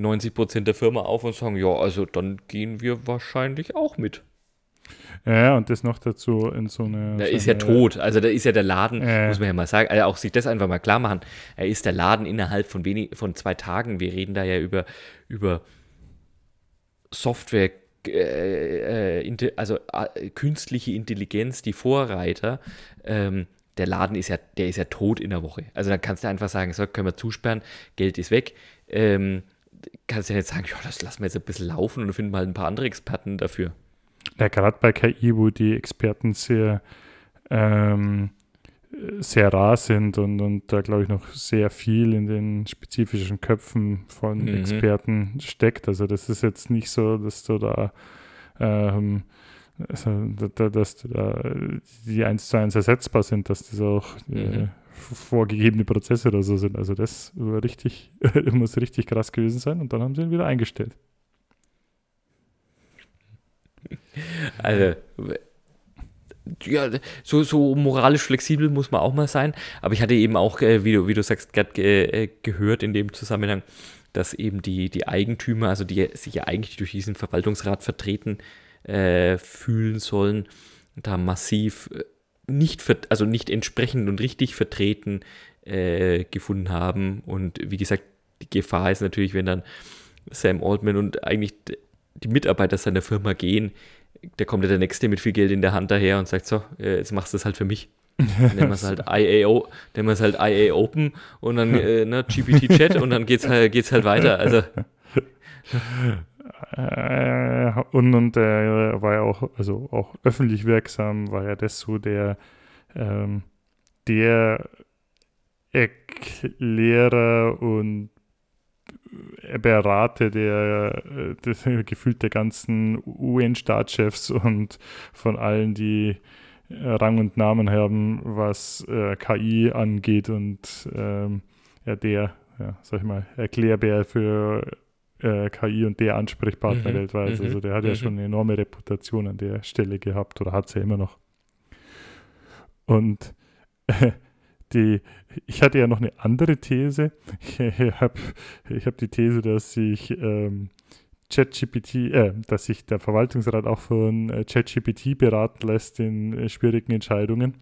90 Prozent der Firma auf und sagen, ja, also dann gehen wir wahrscheinlich auch mit. Ja, und das noch dazu in so eine. So ist ja tot. Also da ist ja der Laden, äh. muss man ja mal sagen, also auch sich das einfach mal klar machen. Er ist der Laden innerhalb von wenig, von zwei Tagen. Wir reden da ja über, über Software, äh, äh, also äh, künstliche Intelligenz, die Vorreiter. Ähm, der Laden ist ja, der ist ja tot in der Woche. Also da kannst du einfach sagen, so können wir zusperren, Geld ist weg. Ähm, kannst du ja nicht sagen, ja, das lassen wir jetzt ein bisschen laufen und finden mal ein paar andere Experten dafür. Ja, gerade bei KI, wo die Experten sehr, ähm, sehr rar sind und, und da, glaube ich, noch sehr viel in den spezifischen Köpfen von mhm. Experten steckt. Also das ist jetzt nicht so, dass du da ähm, also, dass da die eins zu eins ersetzbar sind, dass das auch äh, mhm. Äh, vorgegebene Prozesse oder so sind. Also das richtig, muss richtig krass gewesen sein und dann haben sie ihn wieder eingestellt. Also, ja, so, so moralisch flexibel muss man auch mal sein. Aber ich hatte eben auch, äh, wie, du, wie du sagst, gerade äh, gehört in dem Zusammenhang, dass eben die, die Eigentümer, also die sich ja eigentlich durch diesen Verwaltungsrat vertreten äh, fühlen sollen, da massiv äh, nicht, also nicht entsprechend und richtig vertreten äh, gefunden haben. Und wie gesagt, die Gefahr ist natürlich, wenn dann Sam Altman und eigentlich die Mitarbeiter seiner Firma gehen, da kommt ja der Nächste mit viel Geld in der Hand daher und sagt so, äh, jetzt machst du es halt für mich. Dann nennen wir es halt IAO, nennen wir es halt IA Open und dann äh, ne, GPT Chat und dann geht's halt, geht's halt weiter. Also Äh, und, und er war ja auch, also auch öffentlich wirksam, war ja das so der, ähm, der Erklärer und Berater der, des, gefühlt der ganzen UN-Staatschefs und von allen, die Rang und Namen haben, was äh, KI angeht und ähm, ja, der, ja, sag ich mal, Erklärbär für äh, KI und der Ansprechpartner mhm. weltweit. Mhm. Also der hat mhm. ja schon eine enorme Reputation an der Stelle gehabt oder hat es ja immer noch. Und äh, die, ich hatte ja noch eine andere These. Ich habe ich hab die These, dass sich ähm, ChatGPT, äh, dass sich der Verwaltungsrat auch von äh, ChatGPT beraten lässt in äh, schwierigen Entscheidungen.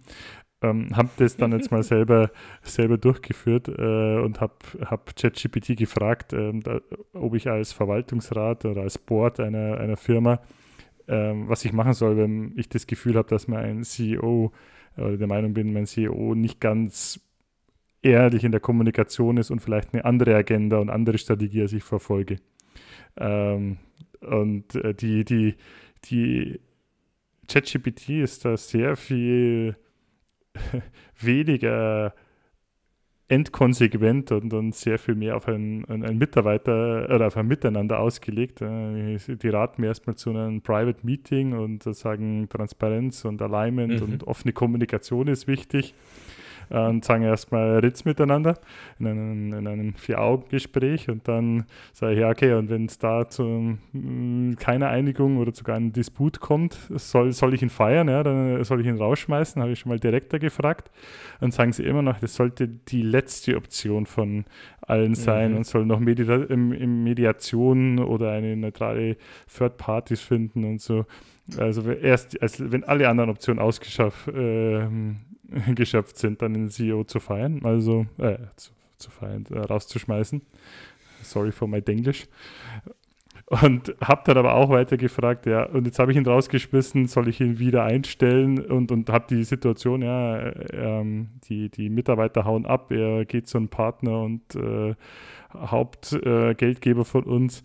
Ähm, habe das dann jetzt mal selber, selber durchgeführt äh, und habe hab ChatGPT gefragt, ähm, da, ob ich als Verwaltungsrat oder als Board einer, einer Firma, ähm, was ich machen soll, wenn ich das Gefühl habe, dass mein CEO oder der Meinung bin, mein CEO nicht ganz ehrlich in der Kommunikation ist und vielleicht eine andere Agenda und andere Strategie als ich verfolge. Ähm, und äh, die, die, die ChatGPT ist da sehr viel weniger entkonsequent und, und sehr viel mehr auf einen, einen Mitarbeiter oder auf ein Miteinander ausgelegt. Äh, die raten mir erstmal zu einem Private Meeting und sagen Transparenz und Alignment mhm. und offene Kommunikation ist wichtig und sagen erstmal Ritz miteinander in einem, in einem Vier-Augen-Gespräch und dann sage ich, ja, okay, und wenn es da zu mm, keiner Einigung oder sogar einem Disput kommt, soll, soll ich ihn feiern, ja, dann soll ich ihn rausschmeißen, habe ich schon mal direkter gefragt. Und sagen sie immer noch, das sollte die letzte Option von allen sein mhm. und soll noch Medi im, im Mediation oder eine neutrale Third Parties finden und so. Also erst, also wenn alle anderen Optionen ausgeschafft äh, geschöpft sind, dann den CEO zu feiern, also äh, zu, zu feiern, äh, rauszuschmeißen. Sorry for my Denglisch. Und habe dann aber auch weiter gefragt, ja, und jetzt habe ich ihn rausgeschmissen, soll ich ihn wieder einstellen? Und, und habe die Situation, ja, ähm, die, die Mitarbeiter hauen ab, er geht zu einem Partner und äh, Hauptgeldgeber äh, von uns.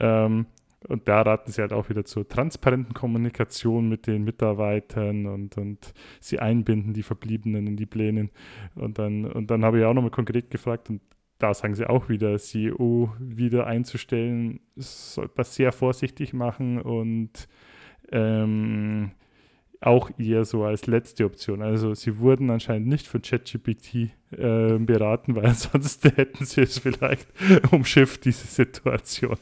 Ähm, und da raten sie halt auch wieder zur transparenten Kommunikation mit den Mitarbeitern und, und sie einbinden, die Verbliebenen in die Pläne. Und dann, und dann habe ich auch nochmal konkret gefragt, und da sagen sie auch wieder, CEO wieder einzustellen, sollte man sehr vorsichtig machen und ähm, auch eher so als letzte Option. Also sie wurden anscheinend nicht von ChatGPT äh, beraten, weil sonst hätten sie es vielleicht umschifft, diese Situation.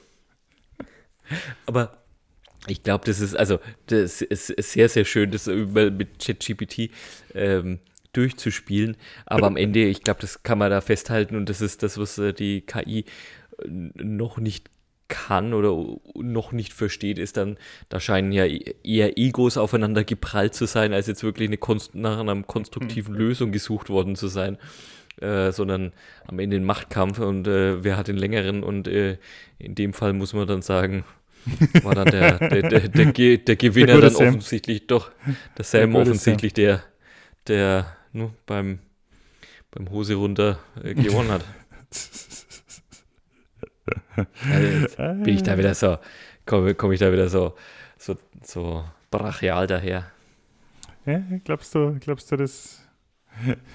Aber ich glaube, das ist, also, das ist sehr, sehr schön, das mit ChatGPT ähm, durchzuspielen. Aber am Ende, ich glaube, das kann man da festhalten und das ist das, was äh, die KI äh, noch nicht kann oder noch nicht versteht, ist dann, da scheinen ja eher Egos aufeinander geprallt zu sein, als jetzt wirklich eine Konst nach einer konstruktiven mhm. Lösung gesucht worden zu sein. Äh, sondern am Ende ein Machtkampf und äh, wer hat den längeren und äh, in dem Fall muss man dann sagen, war dann der, der, der, der, der Gewinner der dann Sam. offensichtlich doch, der Sam der offensichtlich Sam. der, der nur beim, beim Hose runter äh, gewonnen hat. also bin ich da wieder so, komme komm ich da wieder so, so, so brachial daher. Ja, glaubst du, glaubst du, das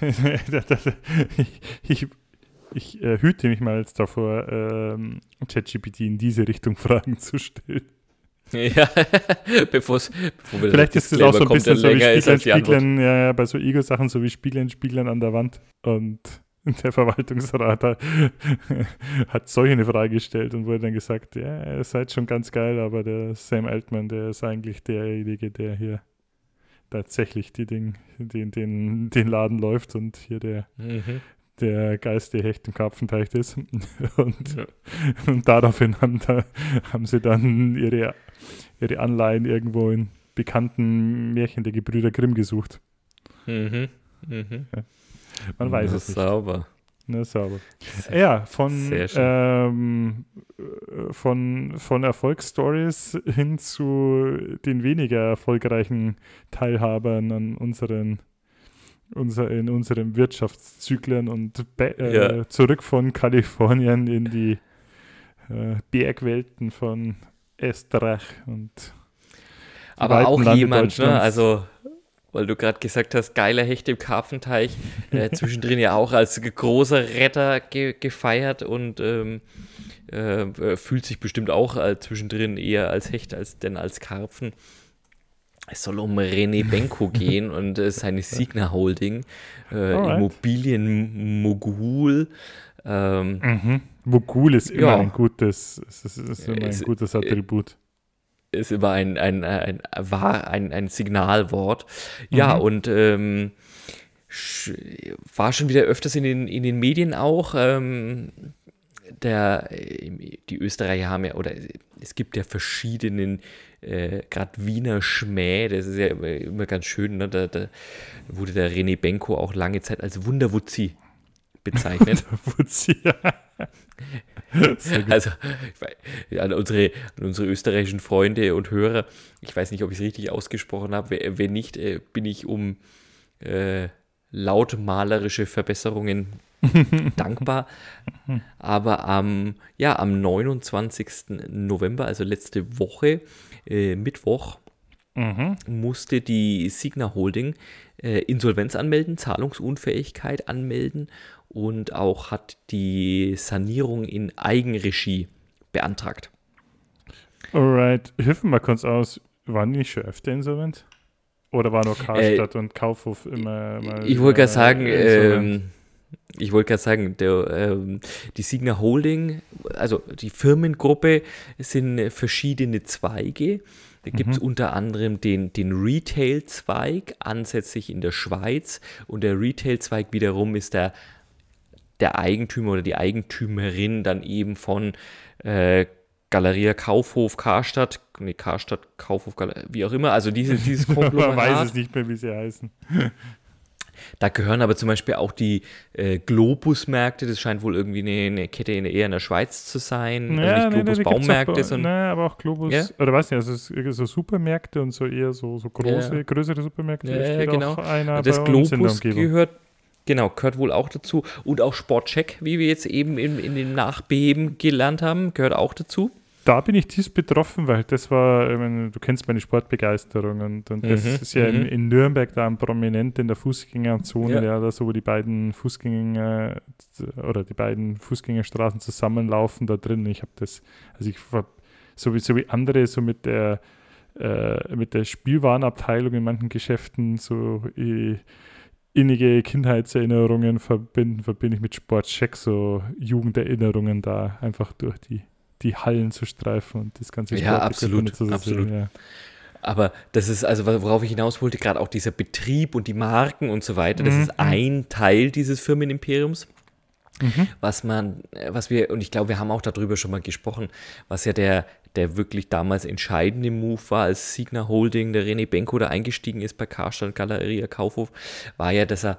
ich, ich äh, hüte mich mal jetzt davor, ähm, ChatGPT in diese Richtung Fragen zu stellen. Ja, bevor wir Vielleicht ist es auch so ein bisschen so wie Spiegeln, Spiegeln ja, bei so Ego-Sachen, so wie Spiegeln, Spiegeln an der Wand. Und der Verwaltungsrat hat, hat solch eine Frage gestellt und wurde dann gesagt, ja, ihr seid schon ganz geil, aber der Sam Altman, der ist eigentlich derjenige, der hier tatsächlich die Ding, den, den, den Laden läuft und hier der, mhm der Geist, der Hecht im Karpfenteich ist. Und, ja. und daraufhin haben, da, haben sie dann ihre, ihre Anleihen irgendwo in bekannten Märchen der Gebrüder Grimm gesucht. Mhm. Mhm. Ja. Man weiß Na, es nicht. Sauber. Na, sauber. Ja, von, ähm, von, von Erfolgsstories hin zu den weniger erfolgreichen Teilhabern an unseren unser, in unseren Wirtschaftszyklen und äh, ja. zurück von Kalifornien in die äh, Bergwelten von Estrach und aber auch jemand, ne? also weil du gerade gesagt hast, geiler Hecht im Karpfenteich, äh, zwischendrin ja auch als großer Retter ge gefeiert und ähm, äh, fühlt sich bestimmt auch äh, zwischendrin eher als Hecht als denn als Karpfen. Es soll um René Benko gehen und äh, seine Signa Holding, äh, Immobilien-Mogul. Ähm, mhm. Mogul ist immer ja. ein gutes, ist, ist immer ein gutes Attribut ist immer ein, ein, ein, war ein, ein Signalwort. Ja, mhm. und ähm, war schon wieder öfters in den, in den Medien auch. Ähm, der, die Österreicher haben ja, oder es gibt ja verschiedenen, äh, gerade Wiener Schmäh, das ist ja immer, immer ganz schön, ne? da, da, wurde der René Benko auch lange Zeit als Wunderwutzi bezeichnet. Wunderwutzi, ja. also an unsere, an unsere österreichischen Freunde und Hörer, ich weiß nicht, ob ich es richtig ausgesprochen habe. Wenn nicht, äh, bin ich um äh, lautmalerische Verbesserungen dankbar. Aber am, ja, am 29. November, also letzte Woche, äh, Mittwoch, mhm. musste die Signa Holding äh, Insolvenz anmelden, Zahlungsunfähigkeit anmelden und auch hat die Sanierung in Eigenregie beantragt. Alright, hilf mir mal kurz aus. Waren die nicht schon öfter insolvent? Oder war nur Karstadt äh, und Kaufhof immer mal Ich wollte gerade sagen, ähm, ich wollte gerade sagen, der, ähm, die Signa Holding, also die Firmengruppe sind verschiedene Zweige. Da gibt es mhm. unter anderem den, den Retail-Zweig, ansässig in der Schweiz. Und der Retail-Zweig wiederum ist der der Eigentümer oder die Eigentümerin dann eben von äh, Galeria Kaufhof Karstadt, nee, Karstadt, Kaufhof, Galeria, wie auch immer, also diese, dieses Konglomerat. Man weiß es nicht mehr, wie sie heißen. Da gehören aber zum Beispiel auch die äh, Globus-Märkte, das scheint wohl irgendwie eine, eine, Kette in, eher in der Schweiz zu sein. Ja, also nicht Globus-Baumärkte, sondern. Nein, aber auch Globus, ja? oder weiß nicht, also so Supermärkte und so eher so, so große, ja. größere Supermärkte. Ja, genau. das Globus gehört Genau, gehört wohl auch dazu. Und auch Sportcheck, wie wir jetzt eben in, in dem Nachbeben gelernt haben, gehört auch dazu. Da bin ich tief betroffen, weil das war, meine, du kennst meine Sportbegeisterung und, und das mhm, ist ja in, mhm. in, Nürnberg da ein prominent in der Fußgängerzone, ja. ja, da so wo die beiden Fußgänger oder die beiden Fußgängerstraßen zusammenlaufen da drin. Ich habe das, also ich war so wie, so wie andere, so mit der äh, mit der Spielwarenabteilung in manchen Geschäften so ich, innige Kindheitserinnerungen verbinden, verbinde ich mit Sportcheck so Jugenderinnerungen da einfach durch die, die Hallen zu streifen und das ganze Ja, absolut, zu absolut. Ja. Aber das ist also, worauf ich hinaus wollte, gerade auch dieser Betrieb und die Marken und so weiter, das mhm. ist ein Teil dieses Firmenimperiums. Mhm. Was man, was wir, und ich glaube, wir haben auch darüber schon mal gesprochen, was ja der, der wirklich damals entscheidende Move war, als Signa Holding, der René Benko da eingestiegen ist bei Karstadt Galeria Kaufhof, war ja, dass er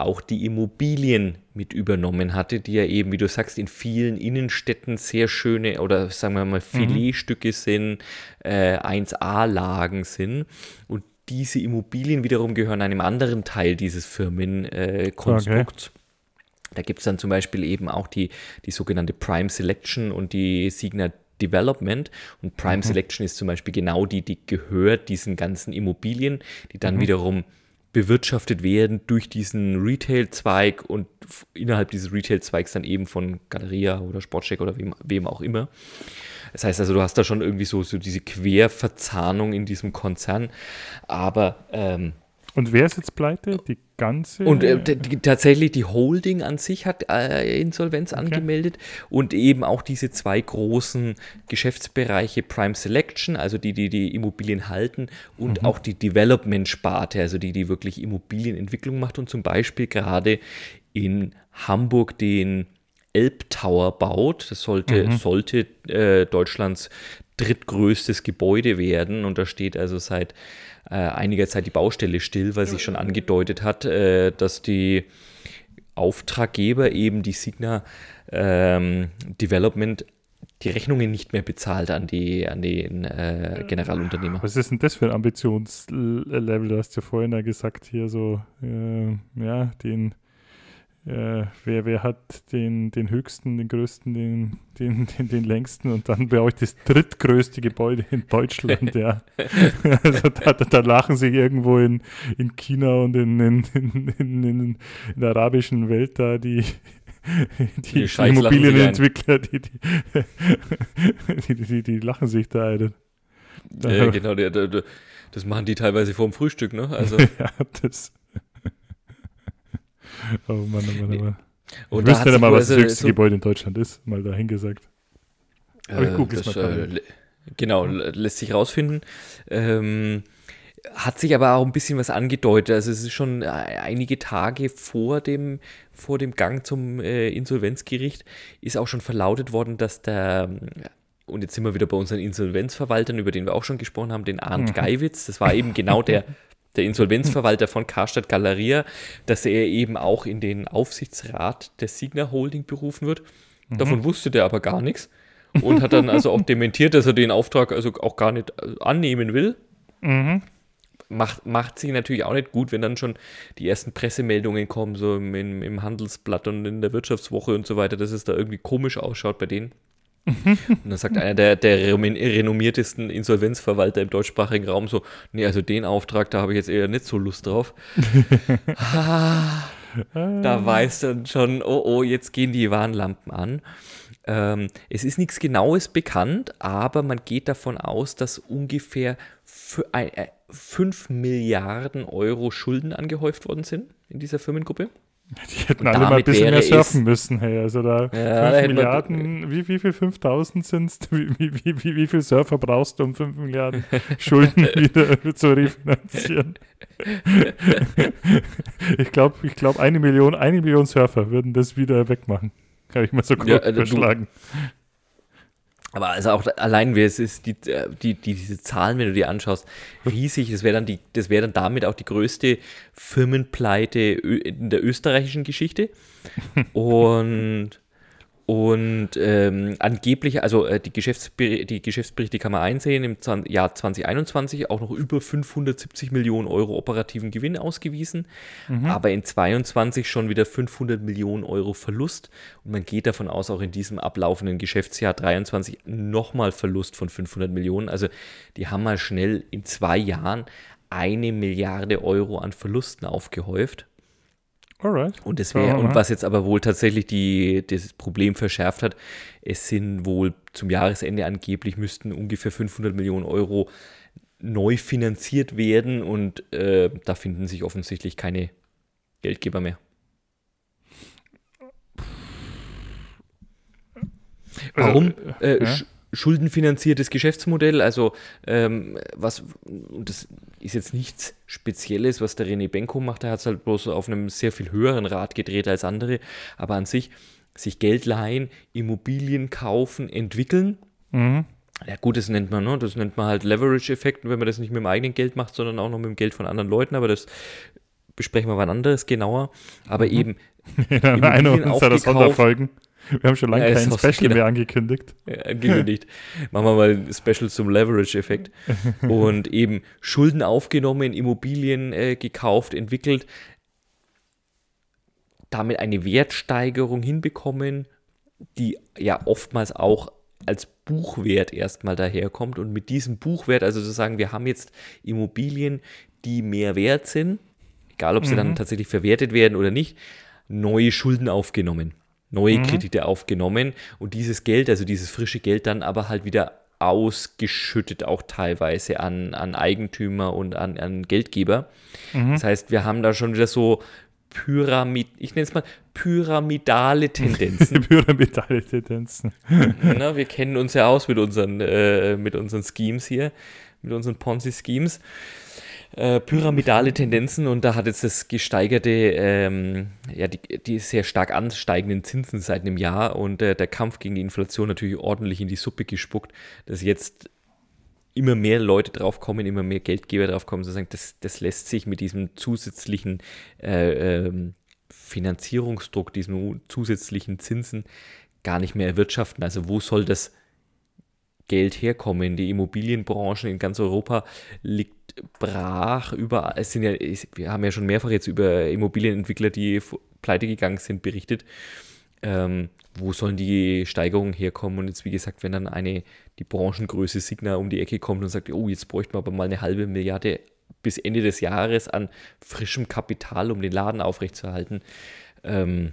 auch die Immobilien mit übernommen hatte, die ja eben, wie du sagst, in vielen Innenstädten sehr schöne oder sagen wir mal mhm. Filetstücke mhm. sind, äh, 1A-Lagen sind. Und diese Immobilien wiederum gehören einem anderen Teil dieses Firmenkonstrukts. Äh, okay. Da gibt es dann zum Beispiel eben auch die, die sogenannte Prime Selection und die Signa Development. Und Prime mhm. Selection ist zum Beispiel genau die, die gehört diesen ganzen Immobilien, die dann mhm. wiederum bewirtschaftet werden durch diesen Retail-Zweig und innerhalb dieses Retail-Zweigs dann eben von Galeria oder Sportcheck oder wem, wem, auch immer. Das heißt also, du hast da schon irgendwie so, so diese Querverzahnung in diesem Konzern. Aber ähm, und wer ist jetzt pleite? Die ganze. Und äh, tatsächlich die Holding an sich hat äh, Insolvenz okay. angemeldet und eben auch diese zwei großen Geschäftsbereiche Prime Selection, also die, die die Immobilien halten, und mhm. auch die Development-Sparte, also die, die wirklich Immobilienentwicklung macht und zum Beispiel gerade in Hamburg den Elbtower baut. Das sollte, mhm. sollte äh, Deutschlands drittgrößtes Gebäude werden und da steht also seit äh, einiger Zeit die Baustelle still, weil sich schon angedeutet hat, äh, dass die Auftraggeber eben die Signa ähm, Development die Rechnungen nicht mehr bezahlt an, die, an den äh, Generalunternehmer. Was ist denn das für ein Ambitionslevel? Du hast ja vorhin ja gesagt, hier so, äh, ja, den äh, wer, wer hat den, den höchsten, den größten, den, den, den, den längsten und dann brauche ich das drittgrößte Gebäude in Deutschland, ja. also da, da, lachen sich irgendwo in, in China und in, in, in, in, in der arabischen Welt da die, die, die Immobilienentwickler, die, die, die, die, lachen sich da einen. Ja, genau, das machen die teilweise vorm Frühstück, ne? Also. ja, das. Oh Mann, oh Mann, oh Mann. Und ich wüsste nicht mal, was das höchste so Gebäude in Deutschland ist, mal dahingesagt. Aber ich google es mal. Äh, genau, lässt sich rausfinden. Ähm, hat sich aber auch ein bisschen was angedeutet. Also es ist schon äh, einige Tage vor dem, vor dem Gang zum äh, Insolvenzgericht ist auch schon verlautet worden, dass der, und jetzt sind wir wieder bei unseren Insolvenzverwaltern, über den wir auch schon gesprochen haben, den Arndt mhm. Geiwitz. Das war eben genau der, der Insolvenzverwalter von Karstadt Galeria, dass er eben auch in den Aufsichtsrat der Signa Holding berufen wird. Mhm. Davon wusste der aber gar nichts und hat dann also auch dementiert, dass er den Auftrag also auch gar nicht äh, annehmen will. Mhm macht, macht sich natürlich auch nicht gut, wenn dann schon die ersten Pressemeldungen kommen, so im, im Handelsblatt und in der Wirtschaftswoche und so weiter, dass es da irgendwie komisch ausschaut bei denen. und dann sagt einer der, der renommiertesten Insolvenzverwalter im deutschsprachigen Raum so, nee, also den Auftrag, da habe ich jetzt eher nicht so Lust drauf. ah, da weiß dann schon, oh oh, jetzt gehen die Warnlampen an. Ähm, es ist nichts Genaues bekannt, aber man geht davon aus, dass ungefähr für ein, 5 Milliarden Euro Schulden angehäuft worden sind in dieser Firmengruppe. Die hätten alle mal ein bisschen mehr surfen müssen. Hey. Also da ja, 5 Milliarden, wie, wie viel 5000 sind es? Wie, wie, wie, wie viel Surfer brauchst du, um 5 Milliarden Schulden wieder zu refinanzieren? ich glaube, ich glaub, eine, Million, eine Million Surfer würden das wieder wegmachen. Kann ich mal so kurz ja, also. Aber also auch allein, es ist die, äh, die, die, diese Zahlen, wenn du dir anschaust, riesig. Das wäre dann, die, das wär dann damit auch die größte Firmenpleite in der österreichischen Geschichte. Und und ähm, angeblich, also äh, die, Geschäftsber die Geschäftsberichte kann man einsehen, im Zwan Jahr 2021 auch noch über 570 Millionen Euro operativen Gewinn ausgewiesen, mhm. aber in 2022 schon wieder 500 Millionen Euro Verlust. Und man geht davon aus, auch in diesem ablaufenden Geschäftsjahr 2023 nochmal Verlust von 500 Millionen. Also die haben mal schnell in zwei Jahren eine Milliarde Euro an Verlusten aufgehäuft. Alright. Und, das wär, und was jetzt aber wohl tatsächlich die, das Problem verschärft hat, es sind wohl zum Jahresende angeblich müssten ungefähr 500 Millionen Euro neu finanziert werden und äh, da finden sich offensichtlich keine Geldgeber mehr. Also, Warum? Äh, ja? schuldenfinanziertes Geschäftsmodell, also ähm, was, das ist jetzt nichts Spezielles, was der René Benko macht, er hat es halt bloß auf einem sehr viel höheren Rad gedreht als andere, aber an sich sich Geld leihen, Immobilien kaufen, entwickeln. Mhm. Ja gut, das nennt man, ne? das nennt man halt Leverage-Effekt, wenn man das nicht mit dem eigenen Geld macht, sondern auch noch mit dem Geld von anderen Leuten, aber das besprechen wir wann anderes genauer. Aber mhm. eben. In einer unserer Sonderfolgen. Wir haben schon lange ja, kein Special genau. mehr angekündigt. Ja, angekündigt. Machen wir mal ein Special zum Leverage-Effekt. Und eben Schulden aufgenommen, Immobilien äh, gekauft, entwickelt, damit eine Wertsteigerung hinbekommen, die ja oftmals auch als Buchwert erstmal daherkommt. Und mit diesem Buchwert, also zu sagen, wir haben jetzt Immobilien, die mehr wert sind, egal ob sie mhm. dann tatsächlich verwertet werden oder nicht, neue Schulden aufgenommen neue mhm. Kredite aufgenommen und dieses Geld, also dieses frische Geld dann aber halt wieder ausgeschüttet auch teilweise an, an Eigentümer und an, an Geldgeber. Mhm. Das heißt, wir haben da schon wieder so Pyramid, ich nenne es mal pyramidale Tendenzen. pyramidale Tendenzen. Na, wir kennen uns ja aus mit unseren, äh, mit unseren Schemes hier, mit unseren Ponzi-Schemes äh, pyramidale Tendenzen und da hat jetzt das gesteigerte, ähm, ja, die, die sehr stark ansteigenden Zinsen seit einem Jahr und äh, der Kampf gegen die Inflation natürlich ordentlich in die Suppe gespuckt, dass jetzt immer mehr Leute draufkommen, immer mehr Geldgeber draufkommen, zu sagen, das, das lässt sich mit diesem zusätzlichen äh, ähm, Finanzierungsdruck, diesem zusätzlichen Zinsen gar nicht mehr erwirtschaften. Also wo soll das Geld herkommen? Die Immobilienbranche in ganz Europa liegt brach überall. Es sind ja, wir haben ja schon mehrfach jetzt über Immobilienentwickler, die pleite gegangen sind, berichtet. Ähm, wo sollen die Steigerungen herkommen? Und jetzt, wie gesagt, wenn dann eine, die Branchengröße Signa um die Ecke kommt und sagt, oh, jetzt bräuchten wir aber mal eine halbe Milliarde bis Ende des Jahres an frischem Kapital, um den Laden aufrechtzuerhalten. Ähm,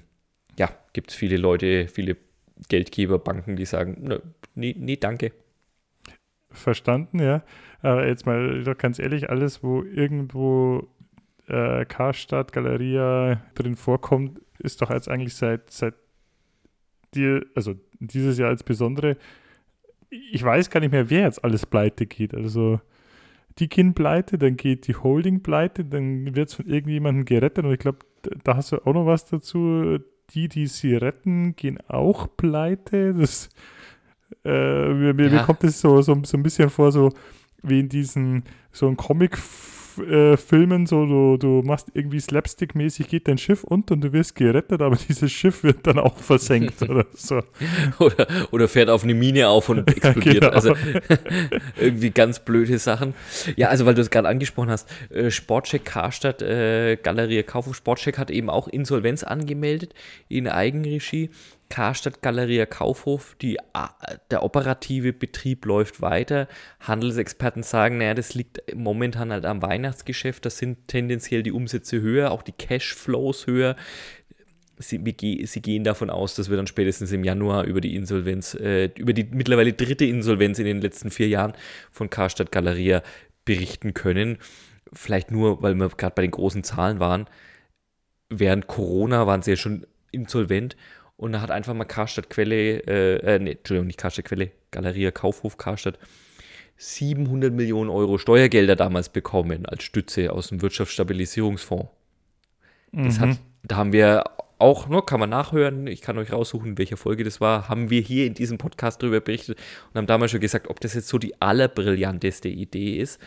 ja, gibt es viele Leute, viele Geldgeber, Banken, die sagen, nee, nee, danke. Verstanden, ja. Aber jetzt mal doch ganz ehrlich, alles, wo irgendwo äh, Karstadt, Galeria drin vorkommt, ist doch jetzt eigentlich seit, seit dir, also dieses Jahr als besondere, ich weiß gar nicht mehr, wer jetzt alles pleite geht. Also die Kind pleite, dann geht die Holding pleite, dann wird es von irgendjemandem gerettet und ich glaube, da hast du auch noch was dazu. Die, die sie retten, gehen auch pleite. Das, äh, mir, mir, ja. mir kommt das so, so, so ein bisschen vor, so wie in diesen, so ein Comic- äh, Filmen so, du, du machst irgendwie Slapstick-mäßig, geht dein Schiff unter und du wirst gerettet, aber dieses Schiff wird dann auch versenkt oder so. oder, oder fährt auf eine Mine auf und explodiert. genau. Also irgendwie ganz blöde Sachen. Ja, also weil du es gerade angesprochen hast, äh, Sportcheck Karstadt, äh, Galerie Kaufhof Sportcheck hat eben auch Insolvenz angemeldet in Eigenregie. Karstadt Galeria Kaufhof, die, der operative Betrieb läuft weiter. Handelsexperten sagen, naja, das liegt momentan halt am Weihnachtsgeschäft, da sind tendenziell die Umsätze höher, auch die Cashflows höher. Sie, sie, gehen davon aus, dass wir dann spätestens im Januar über die Insolvenz, äh, über die mittlerweile dritte Insolvenz in den letzten vier Jahren von Karstadt Galeria berichten können. Vielleicht nur, weil wir gerade bei den großen Zahlen waren. Während Corona waren sie ja schon insolvent und da hat einfach mal Karstadt Quelle, äh, äh, nee, Entschuldigung, nicht Karstadt Quelle, Galeria Kaufhof Karstadt 700 Millionen Euro Steuergelder damals bekommen als Stütze aus dem Wirtschaftsstabilisierungsfonds. Das hat, mhm. da haben wir auch, ne, kann man nachhören, ich kann euch raussuchen, in welcher Folge das war, haben wir hier in diesem Podcast darüber berichtet und haben damals schon gesagt, ob das jetzt so die allerbrillanteste Idee ist.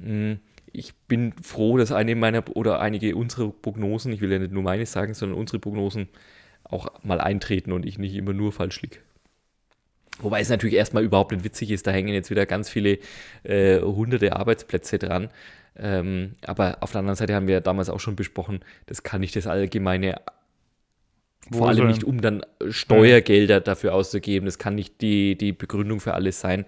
Hm, ich bin froh, dass eine meiner oder einige unserer Prognosen, ich will ja nicht nur meine sagen, sondern unsere Prognosen auch mal eintreten und ich nicht immer nur falsch liege. Wobei es natürlich erstmal überhaupt nicht witzig ist, da hängen jetzt wieder ganz viele äh, hunderte Arbeitsplätze dran. Ähm, aber auf der anderen Seite haben wir ja damals auch schon besprochen, das kann nicht das allgemeine, Wo vor allem sein? nicht um dann Steuergelder dafür auszugeben, das kann nicht die, die Begründung für alles sein.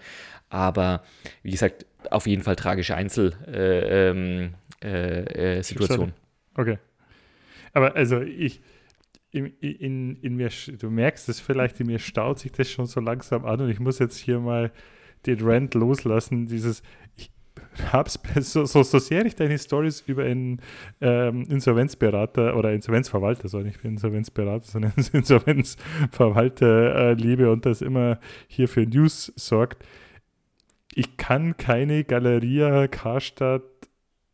Aber wie gesagt, auf jeden Fall tragische Einzelsituation. Äh, ähm, äh, äh okay. Aber also ich, in, in, in mir, du merkst es vielleicht, in mir staut sich das schon so langsam an und ich muss jetzt hier mal den Rant loslassen, dieses, ich hab's, so, so, so sehr ich deine Stories über einen ähm, Insolvenzberater oder Insolvenzverwalter, soll nicht Insolvenzberater, sondern Insolvenzverwalter äh, liebe und das immer hier für News sorgt, ich kann keine Galeria Karstadt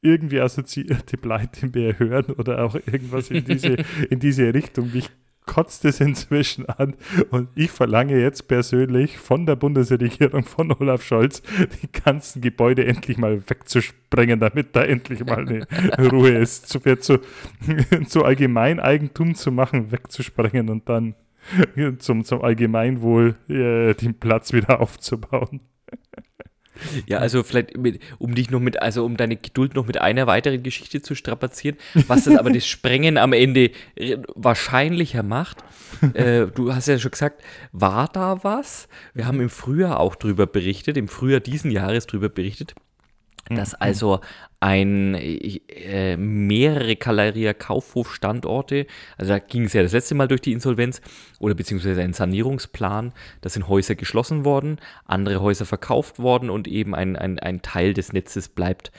irgendwie assoziierte Pleite mehr hören oder auch irgendwas in diese, in diese Richtung. Mich kotzt es inzwischen an und ich verlange jetzt persönlich von der Bundesregierung, von Olaf Scholz, die ganzen Gebäude endlich mal wegzusprengen, damit da endlich mal eine Ruhe ist. Zu, zu, zu Allgemeineigentum zu machen, wegzusprengen und dann zum, zum Allgemeinwohl äh, den Platz wieder aufzubauen. Ja, also vielleicht, mit, um dich noch mit, also um deine Geduld noch mit einer weiteren Geschichte zu strapazieren, was das aber das Sprengen am Ende wahrscheinlicher macht. Äh, du hast ja schon gesagt, war da was? Wir haben im Frühjahr auch drüber berichtet, im Frühjahr diesen Jahres drüber berichtet, dass mhm. also ein äh, mehrere Galeria Kaufhof Standorte, also da ging es ja das letzte Mal durch die Insolvenz oder beziehungsweise ein Sanierungsplan, da sind Häuser geschlossen worden, andere Häuser verkauft worden und eben ein, ein, ein Teil des Netzes bleibt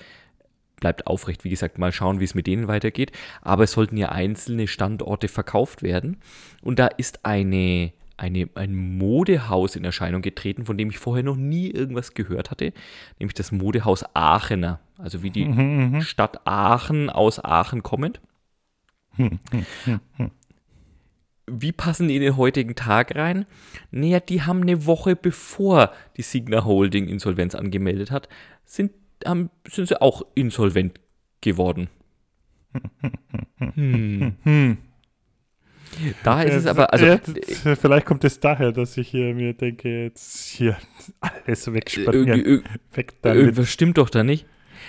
bleibt aufrecht. Wie gesagt, mal schauen, wie es mit denen weitergeht. Aber es sollten ja einzelne Standorte verkauft werden. Und da ist eine eine, ein Modehaus in Erscheinung getreten, von dem ich vorher noch nie irgendwas gehört hatte, nämlich das Modehaus Aachener, also wie die mhm, mhm. Stadt Aachen aus Aachen kommend. Wie passen die in den heutigen Tag rein? Naja, die haben eine Woche bevor die Signa Holding Insolvenz angemeldet hat, sind, haben, sind sie auch insolvent geworden. Hm. Da ist es aber, also. Ja, vielleicht kommt es daher, dass ich hier mir denke, jetzt hier alles wegspringen. Weg. Irgendwas stimmt doch da nicht.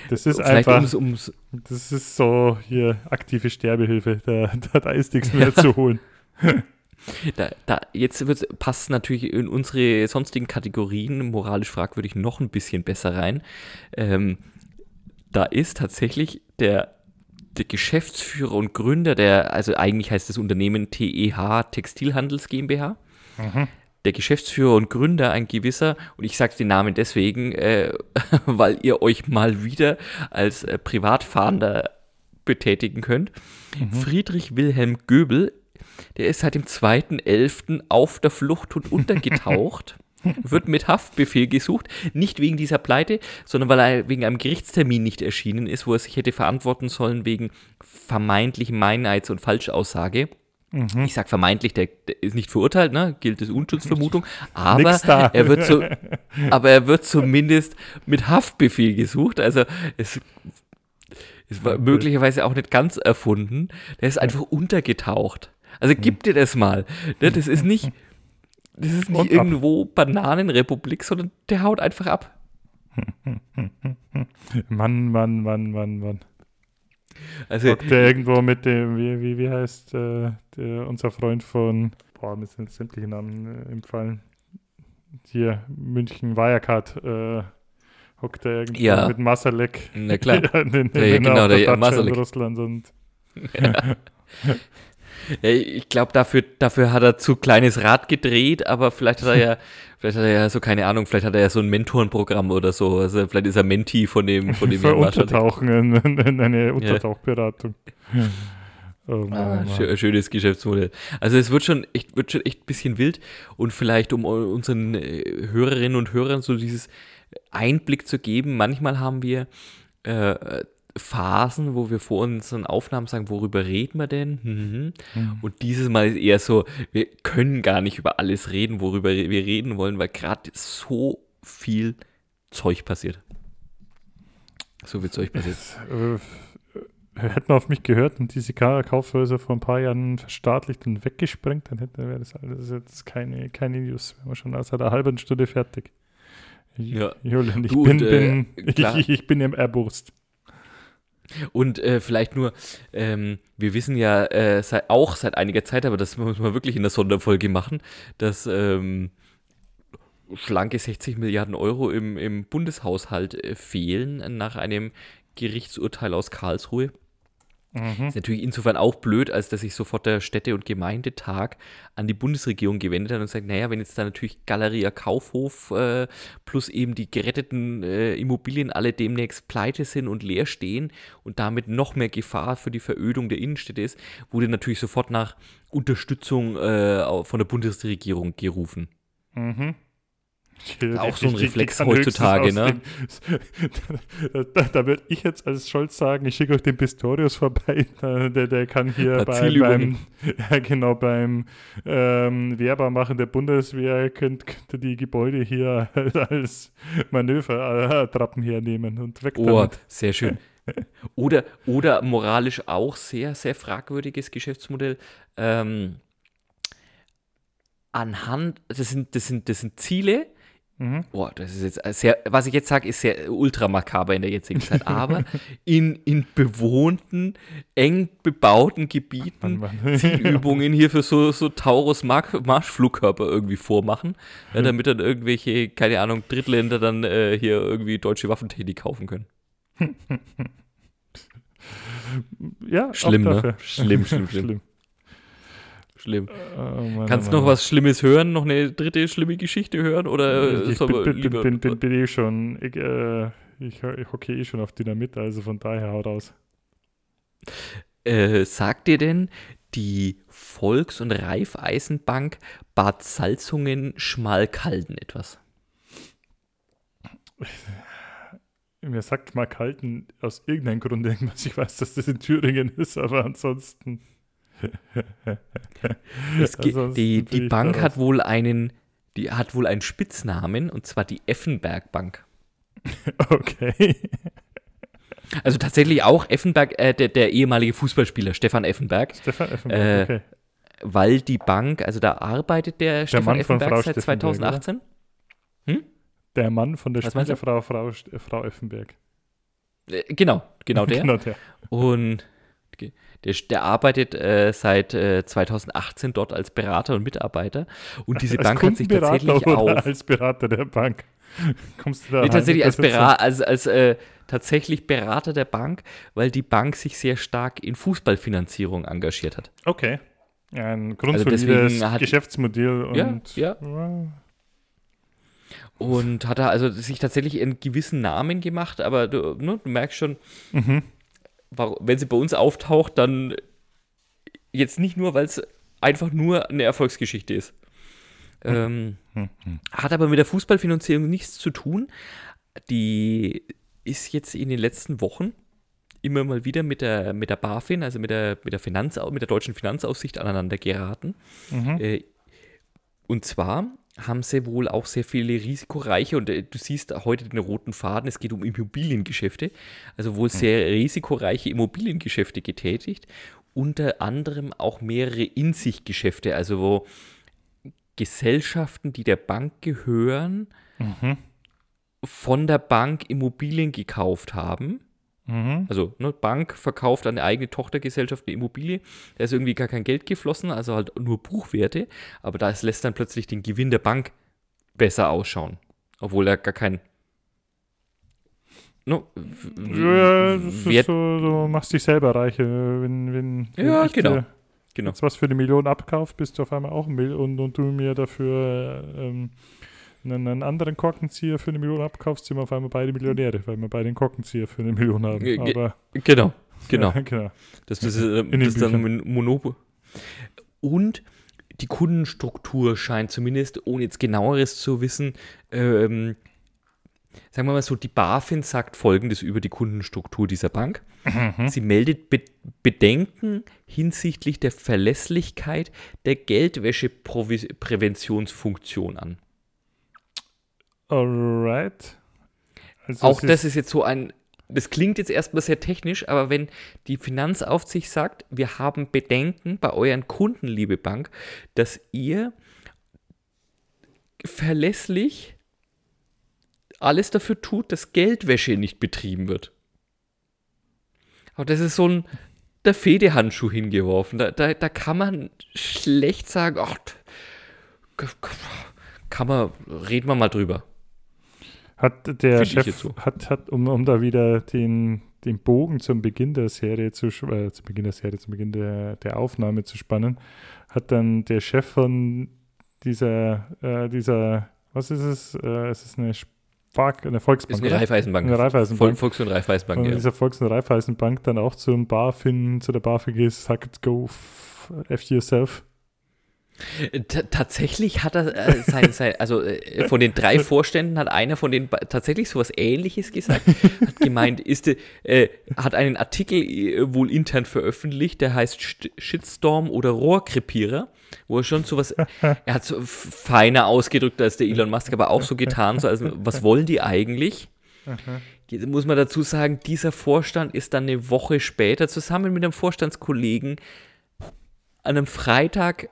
Das ist Vielleicht einfach, ums, ums das ist so hier aktive Sterbehilfe, da, da, da ist nichts mehr zu holen. Da, da, jetzt passt natürlich in unsere sonstigen Kategorien moralisch fragwürdig noch ein bisschen besser rein. Ähm, da ist tatsächlich der, der Geschäftsführer und Gründer der, also eigentlich heißt das Unternehmen TEH Textilhandels GmbH. Mhm. Der Geschäftsführer und Gründer, ein gewisser, und ich sage den Namen deswegen, äh, weil ihr euch mal wieder als äh, Privatfahrender betätigen könnt. Mhm. Friedrich Wilhelm Göbel der ist seit dem 2.11. auf der Flucht und untergetaucht. wird mit Haftbefehl gesucht, nicht wegen dieser Pleite, sondern weil er wegen einem Gerichtstermin nicht erschienen ist, wo er sich hätte verantworten sollen wegen vermeintlichen Meineids- und Falschaussage. Mhm. Ich sage vermeintlich, der, der, ist nicht verurteilt, ne? gilt als Unschutzvermutung, aber er, wird so, aber er wird zumindest mit Haftbefehl gesucht. Also es, es war möglicherweise auch nicht ganz erfunden. Der ist einfach untergetaucht. Also gib dir das mal. Ne, das ist nicht, das ist nicht irgendwo Bananenrepublik, sondern der haut einfach ab. Mann, Mann, Mann, Mann, Mann. Also, Hockt der irgendwo mit dem, wie, wie, wie heißt äh, der, unser Freund von, boah, mir sind sämtliche Namen äh, empfallen. Hier, München, Wirecard, äh, hockt der irgendwo ja. mit Masalek. Na klar. in, in, ja, genau, der, der Masalek. Russland und. Ja. Ich glaube, dafür, dafür hat er zu kleines Rad gedreht, aber vielleicht hat er ja, vielleicht hat er ja so, keine Ahnung, vielleicht hat er ja so ein Mentorenprogramm oder so. Also vielleicht ist er Menti von dem, von dem Für Untertauchen in, in, eine Untertauchberatung. Ja. Oh ah, schön, schönes Geschäftsmodell. Also es wird schon echt, wird schon echt ein bisschen wild und vielleicht um unseren äh, Hörerinnen und Hörern so dieses Einblick zu geben, manchmal haben wir äh, Phasen, wo wir vor unseren Aufnahmen sagen, worüber reden wir denn? Mhm. Mhm. Und dieses Mal ist eher so, wir können gar nicht über alles reden, worüber wir reden wollen, weil gerade so viel Zeug passiert. So viel Zeug passiert. Äh, hätten wir auf mich gehört und diese Kaufhäuser vor ein paar Jahren verstaatlicht und weggesprengt, dann hätte wäre das alles jetzt keine, keine News. Wären wir schon aus einer halben Stunde fertig. Ich, ja. Julian, ich, du bin, und, äh, bin, ich, ich, bin im Erburst. Und äh, vielleicht nur, ähm, wir wissen ja äh, seit, auch seit einiger Zeit, aber das muss man wirklich in der Sonderfolge machen, dass ähm, schlanke 60 Milliarden Euro im, im Bundeshaushalt äh, fehlen nach einem Gerichtsurteil aus Karlsruhe. Mhm. Ist natürlich insofern auch blöd, als dass sich sofort der Städte- und Gemeindetag an die Bundesregierung gewendet hat und sagt, naja, wenn jetzt da natürlich Galeria Kaufhof äh, plus eben die geretteten äh, Immobilien alle demnächst pleite sind und leer stehen und damit noch mehr Gefahr für die Verödung der Innenstädte ist, wurde natürlich sofort nach Unterstützung äh, von der Bundesregierung gerufen. Mhm. Auch so ein Reflex heutzutage, ne? da, da, da würde ich jetzt als Scholz sagen, ich schicke euch den Pistorius vorbei, der, der kann hier bei, beim, ja, genau, beim ähm, Werber machen der Bundeswehr, könnte, könnte die Gebäude hier als Manövertrappen hernehmen und weg Oh, damit. sehr schön. Oder, oder moralisch auch sehr, sehr fragwürdiges Geschäftsmodell. Ähm, anhand, das sind, das sind, das sind Ziele, Mhm. Boah, das ist jetzt sehr, was ich jetzt sage, ist sehr ultra makaber in der jetzigen Zeit. Aber in, in bewohnten, eng bebauten Gebieten Mann, Mann. Zielübungen hier für so, so Taurus-Marschflugkörper irgendwie vormachen, ja, mhm. damit dann irgendwelche, keine Ahnung, Drittländer dann äh, hier irgendwie deutsche Waffentechnik kaufen können. ja, schlimm, ne? Schlimm, schlimm, schlimm. schlimm. Schlimm. Oh, Mann, Kannst du noch was Schlimmes hören? Noch eine dritte schlimme Geschichte hören? Oder ich bin, bin, lieber, bin, bin, bin, eh schon, ich, äh, ich, ich hocke eh schon auf Dynamit, also von daher haut aus. Äh, sagt dir denn die Volks- und Raiffeisenbank Bad Salzungen-Schmalkalden etwas? Mir sagt mal Kalten aus irgendeinem Grund irgendwas. Ich weiß, dass das in Thüringen ist, aber ansonsten. die die Bank hat wohl einen, die hat wohl einen Spitznamen und zwar die Effenberg Bank. Okay. Also tatsächlich auch Effenberg, äh, der, der, ehemalige Fußballspieler Stefan Effenberg. Stefan Effenberg, äh, okay. Weil die Bank, also da arbeitet der, der Stefan Mann Effenberg seit 2018. Hm? Der Mann von der Frau, Frau, Frau Effenberg. Äh, genau, genau der. genau der. Und der, der arbeitet äh, seit äh, 2018 dort als Berater und Mitarbeiter. Und diese als Bank hat sich tatsächlich auch. Als Berater der Bank. Kommst du da nee, tatsächlich als, Berater, als, als äh, tatsächlich Berater der Bank, weil die Bank sich sehr stark in Fußballfinanzierung engagiert hat. Okay. ein grundsolides also Geschäftsmodell und ja, ja. Und hat er also sich tatsächlich einen gewissen Namen gemacht, aber du, ne, du merkst schon, mhm. Wenn sie bei uns auftaucht, dann jetzt nicht nur, weil es einfach nur eine Erfolgsgeschichte ist. Ähm. Hat aber mit der Fußballfinanzierung nichts zu tun. Die ist jetzt in den letzten Wochen immer mal wieder mit der, mit der BaFin, also mit der, mit der, Finanz, mit der deutschen Finanzaussicht aneinander geraten. Mhm. Äh, und zwar haben sie wohl auch sehr viele risikoreiche und äh, du siehst heute den roten Faden, es geht um Immobiliengeschäfte, also wohl hm. sehr risikoreiche Immobiliengeschäfte getätigt, unter anderem auch mehrere In-sich-Geschäfte, also wo Gesellschaften, die der Bank gehören, mhm. von der Bank Immobilien gekauft haben Mhm. Also, ne, Bank verkauft an eine eigene Tochtergesellschaft eine Immobilie. Da ist irgendwie gar kein Geld geflossen, also halt nur Buchwerte. Aber das lässt dann plötzlich den Gewinn der Bank besser ausschauen. Obwohl er gar kein. No, ja, das Wert ist so, du machst dich selber reich. Äh, wenn, wenn, wenn ja, genau. genau. Jetzt was für eine Million abkaufst, bist du auf einmal auch ein Million und, und du mir dafür. Ähm, einen, einen anderen Korkenzieher für eine Million abkaufst, sind wir auf einmal beide Millionäre, weil wir beide einen Korkenzieher für eine Million haben. Aber, genau, genau. Ja, genau. Das, das, ist, äh, das ist dann ein Monopol. Und die Kundenstruktur scheint zumindest, ohne jetzt genaueres zu wissen, ähm, sagen wir mal so, die BaFin sagt Folgendes über die Kundenstruktur dieser Bank. Mhm. Sie meldet Be Bedenken hinsichtlich der Verlässlichkeit der Geldwäschepräventionsfunktion an. Alright. Also auch das ist jetzt so ein, das klingt jetzt erstmal sehr technisch, aber wenn die Finanzaufsicht sagt, wir haben Bedenken bei euren Kunden, liebe Bank, dass ihr verlässlich alles dafür tut, dass Geldwäsche nicht betrieben wird. Aber das ist so ein der Fedehandschuh hingeworfen. Da, da, da kann man schlecht sagen, ach, kann man, reden wir mal drüber. Hat der Chef, so. hat, hat, um, um da wieder den, den Bogen zum Beginn der Serie zu, äh, zum Beginn der Serie, zum Beginn der, der Aufnahme zu spannen, hat dann der Chef von dieser, äh, dieser, was ist es? Äh, es ist eine Spark, eine Volksbank. Ist eine Raiffeisenbank. Eine Raiffeisenbank. Volks- und Raiffeisenbank, und ja. dieser Volks- und Raiffeisenbank dann auch zum BaFin, zu der BaFin gesagt, go f yourself. T tatsächlich hat er äh, sein, sein, also äh, von den drei Vorständen hat einer von denen tatsächlich sowas ähnliches gesagt, hat gemeint, ist, äh, hat einen Artikel äh, wohl intern veröffentlicht, der heißt Shitstorm oder Rohrkrepierer, wo er schon sowas, er hat so feiner ausgedrückt als der Elon Musk, aber auch so getan, so also was wollen die eigentlich? Jetzt muss man dazu sagen, dieser Vorstand ist dann eine Woche später zusammen mit einem Vorstandskollegen an einem Freitag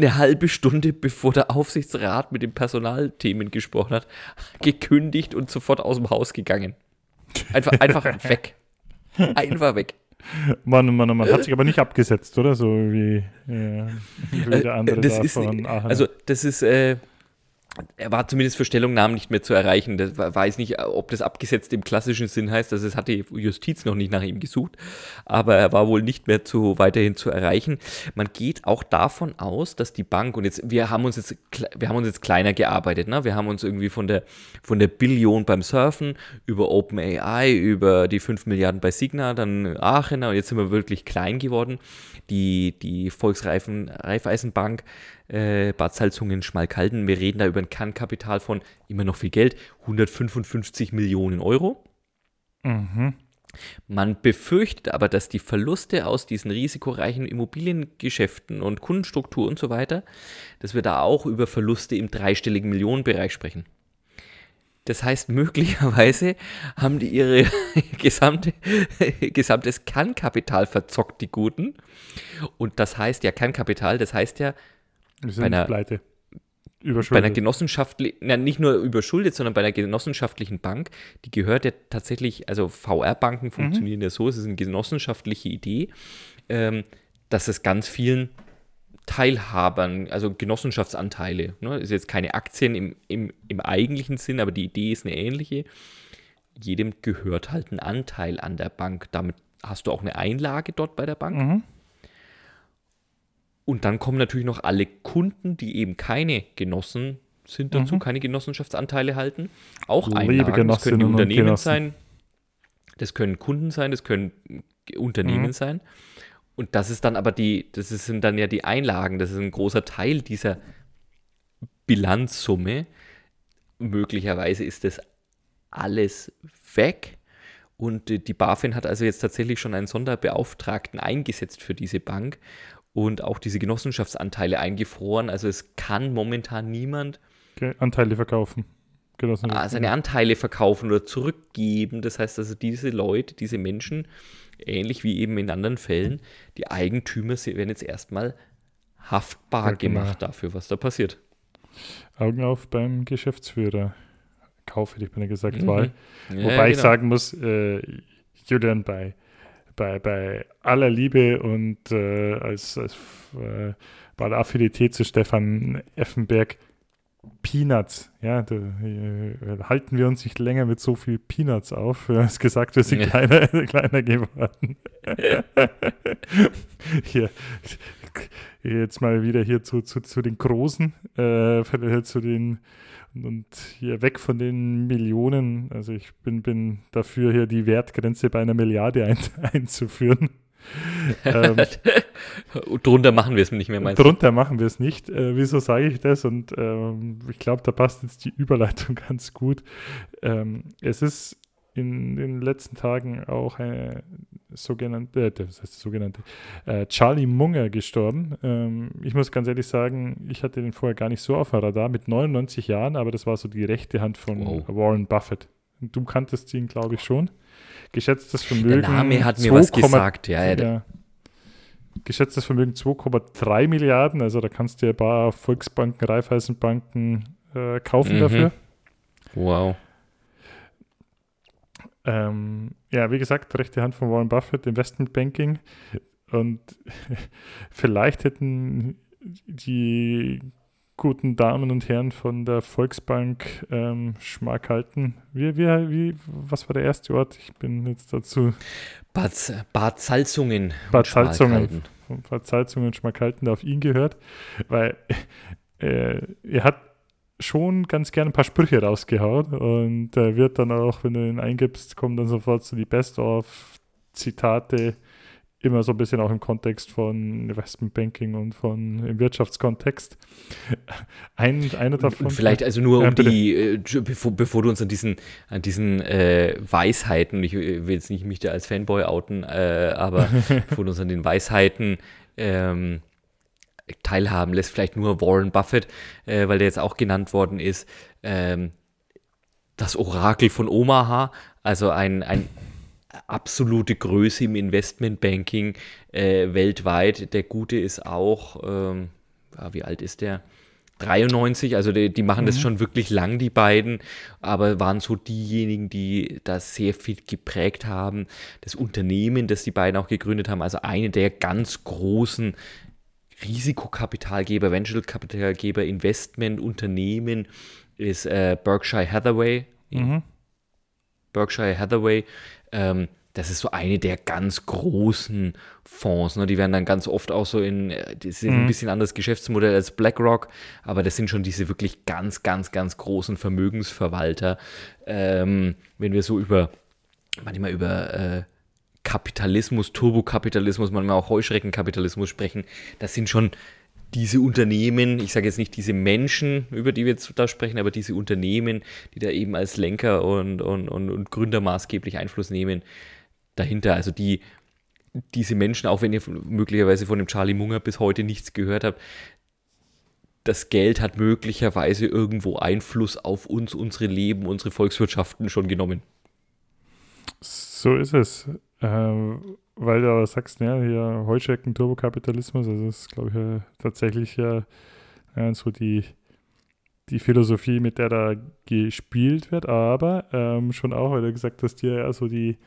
eine halbe Stunde bevor der Aufsichtsrat mit den Personalthemen gesprochen hat, gekündigt und sofort aus dem Haus gegangen. Einfach, einfach weg. Einfach weg. Mann, Mann, Mann. Hat sich aber nicht abgesetzt, oder? So wie, ja, wie der andere das da ist. Also, das ist, äh, er war zumindest für Stellungnahmen nicht mehr zu erreichen. Das weiß nicht, ob das abgesetzt im klassischen Sinn heißt, dass es die Justiz noch nicht nach ihm gesucht, aber er war wohl nicht mehr zu, weiterhin zu erreichen. Man geht auch davon aus, dass die Bank, und jetzt, wir haben uns jetzt, wir haben uns jetzt kleiner gearbeitet, ne? Wir haben uns irgendwie von der, von der Billion beim Surfen über OpenAI, über die 5 Milliarden bei Signa, dann Aachener und jetzt sind wir wirklich klein geworden. Die, die Volksreifeisenbank äh, Bad Salzungen, Schmalkalden. Wir reden da über ein Kernkapital von immer noch viel Geld, 155 Millionen Euro. Mhm. Man befürchtet aber, dass die Verluste aus diesen risikoreichen Immobiliengeschäften und Kundenstruktur und so weiter, dass wir da auch über Verluste im dreistelligen Millionenbereich sprechen. Das heißt, möglicherweise haben die ihre gesamte, gesamtes Kernkapital verzockt, die Guten. Und das heißt ja Kernkapital, das heißt ja, wir sind einer, pleite. Überschuldet. Bei einer genossenschaftlichen, nicht nur überschuldet, sondern bei einer genossenschaftlichen Bank, die gehört ja tatsächlich, also VR-Banken mhm. funktionieren mhm. ja so, es ist eine genossenschaftliche Idee, ähm, dass es ganz vielen Teilhabern, also Genossenschaftsanteile, ne, ist jetzt keine Aktien im, im, im eigentlichen Sinn, aber die Idee ist eine ähnliche. Jedem gehört halt ein Anteil an der Bank. Damit hast du auch eine Einlage dort bei der Bank. Mhm. Und dann kommen natürlich noch alle Kunden, die eben keine Genossen sind dazu, mhm. keine Genossenschaftsanteile halten. Auch Einlagen, das können Unternehmen sein, das können Kunden sein, das können Unternehmen mhm. sein. Und das ist dann aber die, das sind dann ja die Einlagen, das ist ein großer Teil dieser Bilanzsumme. Möglicherweise ist das alles weg. Und die BaFin hat also jetzt tatsächlich schon einen Sonderbeauftragten eingesetzt für diese Bank und auch diese Genossenschaftsanteile eingefroren. Also es kann momentan niemand okay, Anteile verkaufen. Ah, seine Anteile verkaufen oder zurückgeben. Das heißt also, diese Leute, diese Menschen, ähnlich wie eben in anderen Fällen, die Eigentümer werden jetzt erstmal haftbar ja, genau. gemacht dafür, was da passiert. Augen auf beim Geschäftsführer. Kauf hätte ich mir gesagt, mhm. Wahl. Ja, Wobei genau. ich sagen muss, äh, Julian, bei bei, bei aller Liebe und äh, als, als äh, bei der Affinität zu Stefan Effenberg Peanuts, ja, da, äh, halten wir uns nicht länger mit so viel Peanuts auf. Du hast gesagt, wir sind kleiner, kleiner geworden. hier, jetzt mal wieder hier zu, zu, zu den Großen, äh, zu den und hier weg von den Millionen. Also ich bin, bin dafür, hier die Wertgrenze bei einer Milliarde ein, einzuführen. ähm, drunter machen wir es nicht mehr, meinst du? Drunter machen wir es nicht. Äh, wieso sage ich das? Und ähm, ich glaube, da passt jetzt die Überleitung ganz gut. Ähm, es ist in den letzten Tagen auch eine sogenannte, äh, das heißt sogenannte, äh, Charlie Munger gestorben. Ähm, ich muss ganz ehrlich sagen, ich hatte den vorher gar nicht so auf dem Radar, mit 99 Jahren, aber das war so die rechte Hand von wow. Warren Buffett. Du kanntest ihn, glaube ich, schon. Geschätztes Vermögen. Der Name hat mir 2, was gesagt, ja. ja, ja geschätztes Vermögen 2,3 Milliarden, also da kannst du ja ein paar Volksbanken, Raiffeisenbanken äh, kaufen mhm. dafür. Wow. Ähm, ja, wie gesagt, rechte Hand von Warren Buffett, Investmentbanking. Und vielleicht hätten die guten Damen und Herren von der Volksbank ähm, Schmack halten. Wie, wie, wie, was war der erste Ort? Ich bin jetzt dazu. Bad, Bad Salzungen. Bad Salzungen. Bad Salzungen Schmack halten, der auf ihn gehört. Weil äh, er hat schon ganz gerne ein paar Sprüche rausgehauen und er wird dann auch, wenn du ihn eingibst, kommen dann sofort so die Best-of-Zitate, immer so ein bisschen auch im Kontext von Investmentbanking und von im Wirtschaftskontext. Ein, einer davon. Vielleicht also nur um ja, die, äh, bevor, bevor, du uns an diesen, an diesen äh, Weisheiten, ich will jetzt nicht mich da als Fanboy outen, äh, aber bevor du uns an den Weisheiten ähm, teilhaben lässt, vielleicht nur Warren Buffett, äh, weil der jetzt auch genannt worden ist, ähm, das Orakel von Omaha, also ein, ein absolute Größe im Investmentbanking äh, weltweit. Der Gute ist auch, ähm, ja, wie alt ist der? 93, also die, die machen mhm. das schon wirklich lang, die beiden, aber waren so diejenigen, die das sehr viel geprägt haben. Das Unternehmen, das die beiden auch gegründet haben, also eine der ganz großen Risikokapitalgeber, Venture-Kapitalgeber, Investmentunternehmen ist äh, Berkshire Hathaway. Mhm. Berkshire Hathaway, ähm, das ist so eine der ganz großen Fonds. Ne? Die werden dann ganz oft auch so in, äh, das ist mhm. ein bisschen anderes Geschäftsmodell als BlackRock, aber das sind schon diese wirklich ganz, ganz, ganz großen Vermögensverwalter. Ähm, wenn wir so über, manchmal über äh, Kapitalismus, Turbokapitalismus, manchmal auch Heuschreckenkapitalismus sprechen, das sind schon diese Unternehmen, ich sage jetzt nicht diese Menschen, über die wir jetzt da sprechen, aber diese Unternehmen, die da eben als Lenker und, und, und, und Gründer maßgeblich Einfluss nehmen, dahinter. Also die, diese Menschen, auch wenn ihr möglicherweise von dem Charlie Munger bis heute nichts gehört habt, das Geld hat möglicherweise irgendwo Einfluss auf uns, unsere Leben, unsere Volkswirtschaften schon genommen. So ist es. Ähm, weil du aber sagst, ja, hier Heuschrecken, Turbokapitalismus, also das ist, glaube ich, ja, tatsächlich ja, ja, so die, die Philosophie, mit der da gespielt wird, aber ähm, schon auch, weil du gesagt hast, hier ja so die,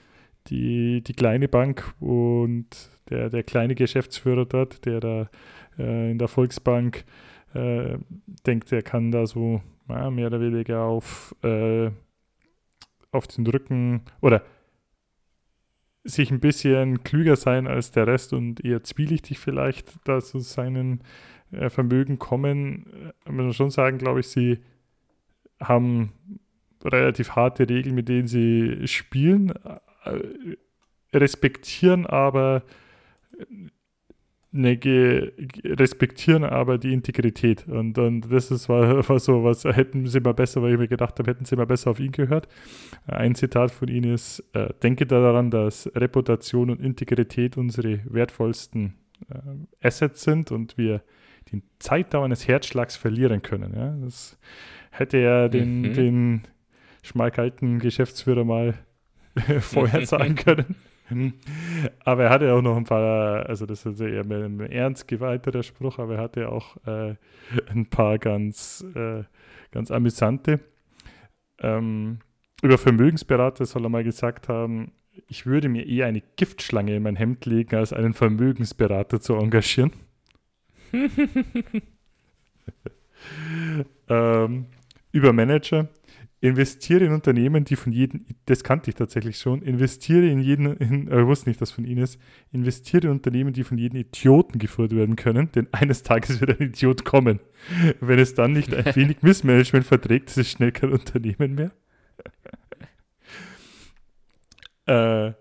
die, die kleine Bank und der, der kleine Geschäftsführer dort, der da äh, in der Volksbank äh, denkt, er kann da so ja, mehr oder weniger auf, äh, auf den Rücken oder sich ein bisschen klüger sein als der Rest und eher zwielichtig vielleicht da zu seinen äh, Vermögen kommen, äh, muss man schon sagen, glaube ich, sie haben relativ harte Regeln, mit denen sie spielen, äh, respektieren aber ne, respektieren aber die Integrität. Und, und das ist, war, war so, was hätten sie mal besser, weil ich mir gedacht habe, hätten sie mal besser auf ihn gehört. Ein Zitat von ihnen ist: äh, Denke daran, dass Reputation und Integrität unsere wertvollsten äh, Assets sind und wir die Zeitdauer eines Herzschlags verlieren können. Ja? Das hätte er den, mhm. den schmalkalten Geschäftsführer mal vorher sagen können. Aber er hatte auch noch ein paar, also das ist eher mehr ein ernst gewalteter Spruch, aber er hatte auch äh, ein paar ganz, äh, ganz amüsante. Ähm, über Vermögensberater soll er mal gesagt haben, ich würde mir eher eine Giftschlange in mein Hemd legen, als einen Vermögensberater zu engagieren. ähm, über Manager. Investiere in Unternehmen, die von jedem, das kannte ich tatsächlich schon, investiere in jeden, in, äh, ich wusste nicht, dass von Ihnen ist, investiere in Unternehmen, die von jedem Idioten geführt werden können, denn eines Tages wird ein Idiot kommen. Wenn es dann nicht ein wenig Missmanagement verträgt, ist es schnell kein Unternehmen mehr. äh,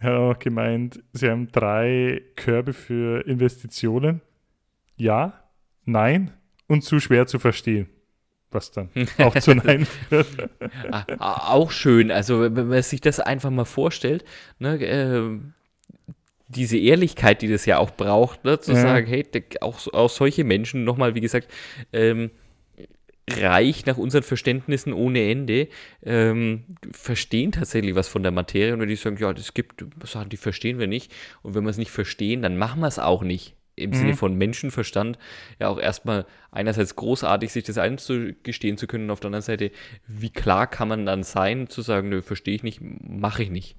er hat auch gemeint, sie haben drei Körbe für Investitionen. Ja, nein und zu schwer zu verstehen. Was dann auch zu Nein führt. auch schön. Also, wenn man sich das einfach mal vorstellt, ne, äh, diese Ehrlichkeit, die das ja auch braucht, ne, zu ja. sagen, hey, auch, auch solche Menschen, nochmal, wie gesagt, ähm, reich nach unseren Verständnissen ohne Ende, ähm, verstehen tatsächlich was von der Materie und wenn die sagen, ja, das gibt Sachen, die verstehen wir nicht und wenn wir es nicht verstehen, dann machen wir es auch nicht. Im mhm. Sinne von Menschenverstand ja auch erstmal einerseits großartig, sich das einzugestehen zu können und auf der anderen Seite, wie klar kann man dann sein, zu sagen, nö, verstehe ich nicht, mache ich nicht.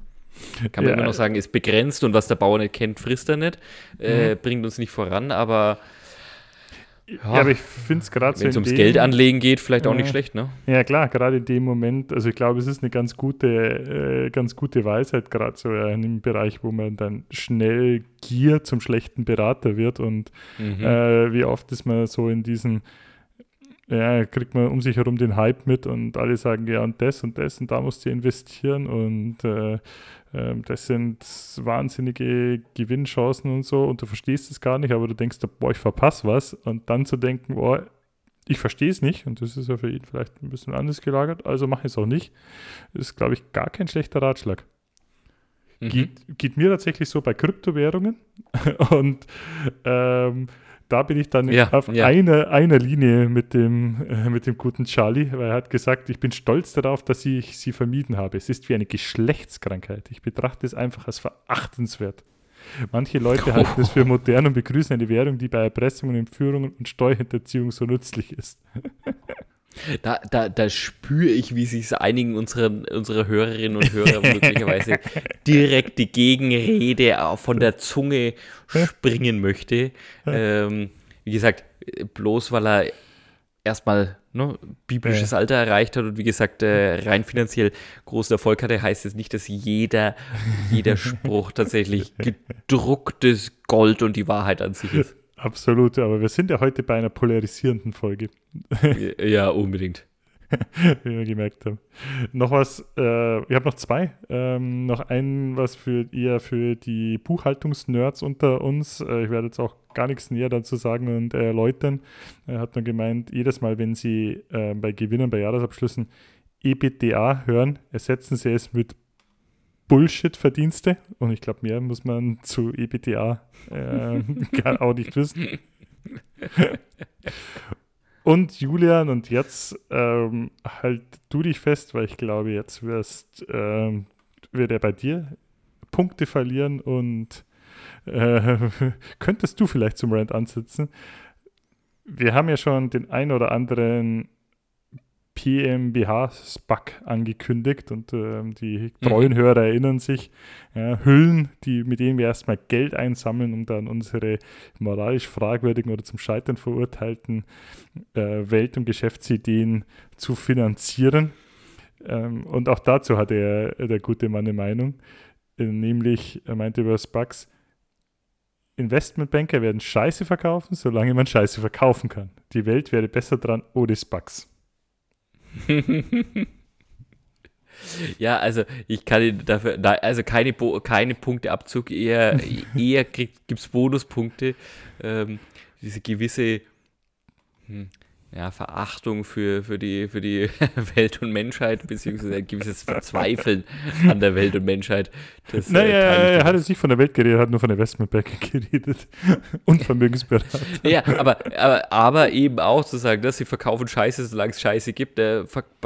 Kann man ja. immer noch sagen, ist begrenzt und was der Bauer nicht kennt, frisst er nicht, äh, mhm. bringt uns nicht voran, aber ja, ja, aber ich finde es gerade so. Wenn es ums dem, Geld anlegen geht, vielleicht auch nicht schlecht, ne? Ja, klar, gerade in dem Moment, also ich glaube, es ist eine ganz gute, äh, ganz gute Weisheit, gerade so ja, in einem Bereich, wo man dann schnell Gier zum schlechten Berater wird und mhm. äh, wie oft ist man so in diesen ja, kriegt man um sich herum den Hype mit und alle sagen, ja, und das und das und da musst du investieren und äh, das sind wahnsinnige Gewinnchancen und so und du verstehst es gar nicht, aber du denkst, boah, ich verpasse was und dann zu denken, boah, ich verstehe es nicht und das ist ja für ihn vielleicht ein bisschen anders gelagert, also mache ich es auch nicht, ist, glaube ich, gar kein schlechter Ratschlag. Mhm. Geht, geht, mir tatsächlich so bei Kryptowährungen und ähm, da bin ich dann ja, auf ja. einer eine Linie mit dem, äh, mit dem guten Charlie, weil er hat gesagt, ich bin stolz darauf, dass ich sie vermieden habe. Es ist wie eine Geschlechtskrankheit. Ich betrachte es einfach als verachtenswert. Manche Leute oh. halten es für modern und begrüßen eine Währung, die bei Erpressungen, Entführungen und Steuerhinterziehung so nützlich ist. Da, da, da spüre ich, wie sich einigen unserer, unserer Hörerinnen und Hörer möglicherweise direkt die Gegenrede von der Zunge springen möchte. Ähm, wie gesagt, bloß weil er erstmal ne, biblisches Alter erreicht hat und wie gesagt äh, rein finanziell großen Erfolg hatte, heißt es nicht, dass jeder, jeder Spruch tatsächlich gedrucktes Gold und die Wahrheit an sich ist. Absolut, aber wir sind ja heute bei einer polarisierenden Folge. ja, unbedingt. Wie wir gemerkt haben. Noch was, äh, ich habe noch zwei. Ähm, noch ein, was für eher für die Buchhaltungsnerds unter uns. Äh, ich werde jetzt auch gar nichts näher dazu sagen und erläutern. Er hat nur gemeint, jedes Mal, wenn Sie äh, bei Gewinnern, bei Jahresabschlüssen EBITDA hören, ersetzen Sie es mit Bullshit-Verdienste. Und ich glaube, mehr muss man zu EBTA äh, auch nicht wissen. und Julian, und jetzt ähm, halt du dich fest, weil ich glaube, jetzt wirst, ähm, wird er bei dir Punkte verlieren und äh, könntest du vielleicht zum Rand ansitzen. wir haben ja schon den ein oder anderen PMBH-Spug angekündigt und äh, die treuen mhm. Hörer erinnern sich. Ja, Hüllen, die, mit denen wir erstmal Geld einsammeln, um dann unsere moralisch fragwürdigen oder zum Scheitern verurteilten äh, Welt- und Geschäftsideen zu finanzieren. Ähm, und auch dazu hatte er, der gute Mann eine Meinung, äh, nämlich er meinte über Spugs, Investmentbanker werden Scheiße verkaufen, solange man Scheiße verkaufen kann. Die Welt wäre besser dran ohne Spugs. ja, also ich kann Ihnen dafür, also keine, keine Punkteabzug, eher, eher gibt es Bonuspunkte. Ähm, diese gewisse, hm, ja, Verachtung für, für, die, für die Welt und Menschheit, beziehungsweise ein gewisses Verzweifeln an der Welt und Menschheit. Das, naja, äh, er hat jetzt nicht von der Welt geredet, er hat nur von der Investmentbank geredet und Vermögensberater. ja, aber, aber, aber eben auch zu sagen, dass sie verkaufen Scheiße, solange es Scheiße gibt. Äh,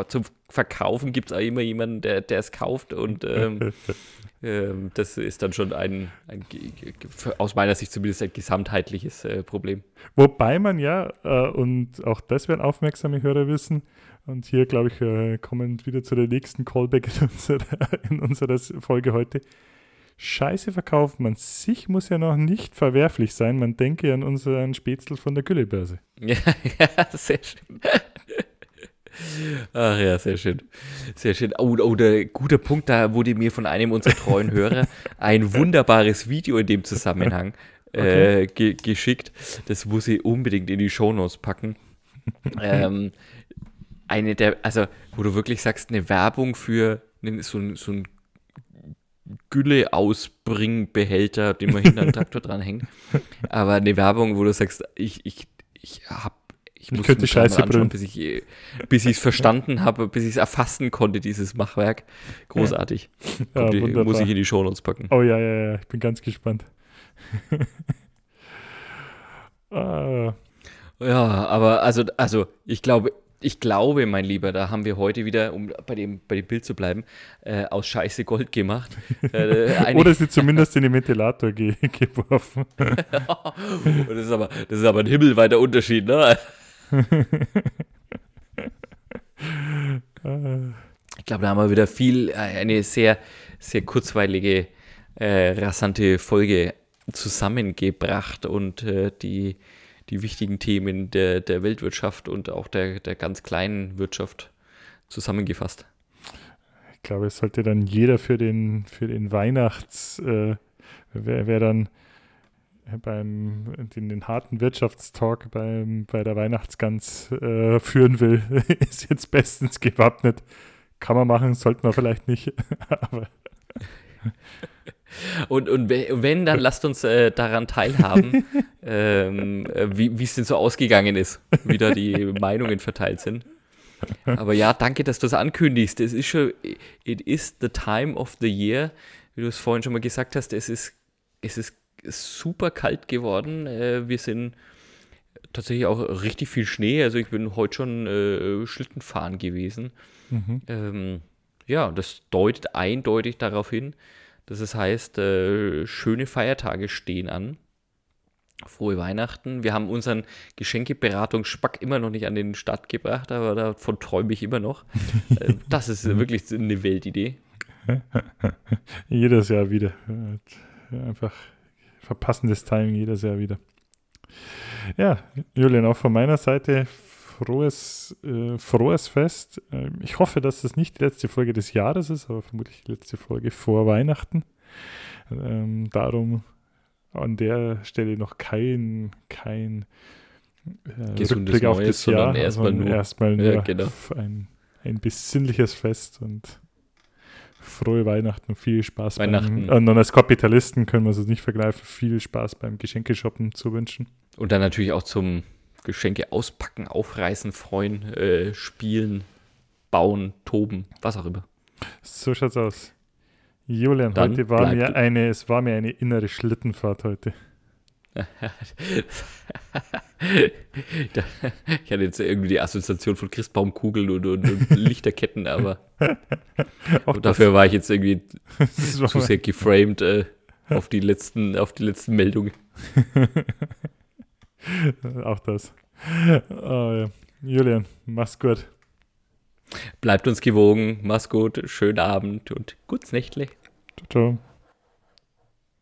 zum Verkaufen gibt es auch immer jemanden, der, der es kauft und ähm, ähm, das ist dann schon ein, ein, aus meiner Sicht zumindest ein gesamtheitliches äh, Problem. Wobei man ja, äh, und auch das werden aufmerksame Hörer wissen, und hier, glaube ich, äh, kommen wieder zu der nächsten Callback in unserer, in unserer Folge heute. Scheiße verkauft man sich muss ja noch nicht verwerflich sein. Man denke an unseren Spätzl von der Güllebörse. Ja, ja sehr schön. Ach ja, sehr schön. Sehr schön. Oh, oh, der gute Punkt, da wurde mir von einem unserer treuen Hörer ein wunderbares Video in dem Zusammenhang äh, ge geschickt. Das muss ich unbedingt in die Shownotes packen. ähm, eine der, also, wo du wirklich sagst, eine Werbung für so, so ein Gülle-Ausbringbehälter, den man hinter einem Traktor dranhängt. Aber eine Werbung, wo du sagst, ich, ich, ich habe ich, ich könnte Scheiße anschauen, bis ich es verstanden habe, bis ich es erfassen konnte, dieses Machwerk. Großartig. Ja, die, muss ich in die Show Notes packen. Oh ja, ja, ja, ich bin ganz gespannt. ah. Ja, aber also, also ich glaube, ich glaube, mein Lieber, da haben wir heute wieder, um bei dem, bei dem Bild zu bleiben, äh, aus Scheiße Gold gemacht. Äh, Oder sie zumindest in den Ventilator ge geworfen. das, ist aber, das ist aber ein himmelweiter Unterschied, ne? ich glaube, da haben wir wieder viel, äh, eine sehr, sehr kurzweilige, äh, rasante Folge zusammengebracht und äh, die, die wichtigen Themen der, der Weltwirtschaft und auch der, der ganz kleinen Wirtschaft zusammengefasst. Ich glaube, es sollte dann jeder für den, für den Weihnachts, äh, wer, wer dann beim den, den harten Wirtschaftstalk beim, bei der Weihnachtsgans äh, führen will, ist jetzt bestens gewappnet. Kann man machen, sollte man vielleicht nicht. Aber und, und wenn, dann lasst uns äh, daran teilhaben, ähm, äh, wie es denn so ausgegangen ist, wie da die Meinungen verteilt sind. Aber ja, danke, dass du es ankündigst. Es ist schon, it is the time of the year, wie du es vorhin schon mal gesagt hast. Es ist, es ist super kalt geworden. Äh, wir sind tatsächlich auch richtig viel Schnee. Also ich bin heute schon äh, Schlittenfahren gewesen. Mhm. Ähm, ja, das deutet eindeutig darauf hin, dass es heißt, äh, schöne Feiertage stehen an. Frohe Weihnachten. Wir haben unseren Geschenkeberatungsspack immer noch nicht an den Start gebracht, aber davon träume ich immer noch. Äh, das ist wirklich eine Weltidee. Jedes Jahr wieder. Einfach verpassendes Timing jedes Jahr wieder. Ja, Julian, auch von meiner Seite frohes, äh, frohes Fest. Ähm, ich hoffe, dass das nicht die letzte Folge des Jahres ist, aber vermutlich die letzte Folge vor Weihnachten. Ähm, darum an der Stelle noch kein, kein äh, Rückblick auf das Jahr, erstmal nur, erstmal nur ja, genau. ein, ein besinnliches Fest und frohe Weihnachten und viel Spaß Weihnachten. Beim, und als Kapitalisten können wir es nicht vergleichen, viel Spaß beim Geschenkeshoppen zu wünschen. Und dann natürlich auch zum Geschenke auspacken, aufreißen, freuen, äh, spielen, bauen, toben, was auch immer. So schaut's aus. Julian, dann heute war mir eine, es war mir eine innere Schlittenfahrt heute. ich hatte jetzt irgendwie die Assoziation von Christbaumkugeln und, und, und Lichterketten, aber dafür war ich jetzt irgendwie zu sehr geframed äh, auf, die letzten, auf die letzten Meldungen. Auch das. oh, ja. Julian, mach's gut. Bleibt uns gewogen, mach's gut, schönen Abend und gutes Nächtle. Ciao, ciao.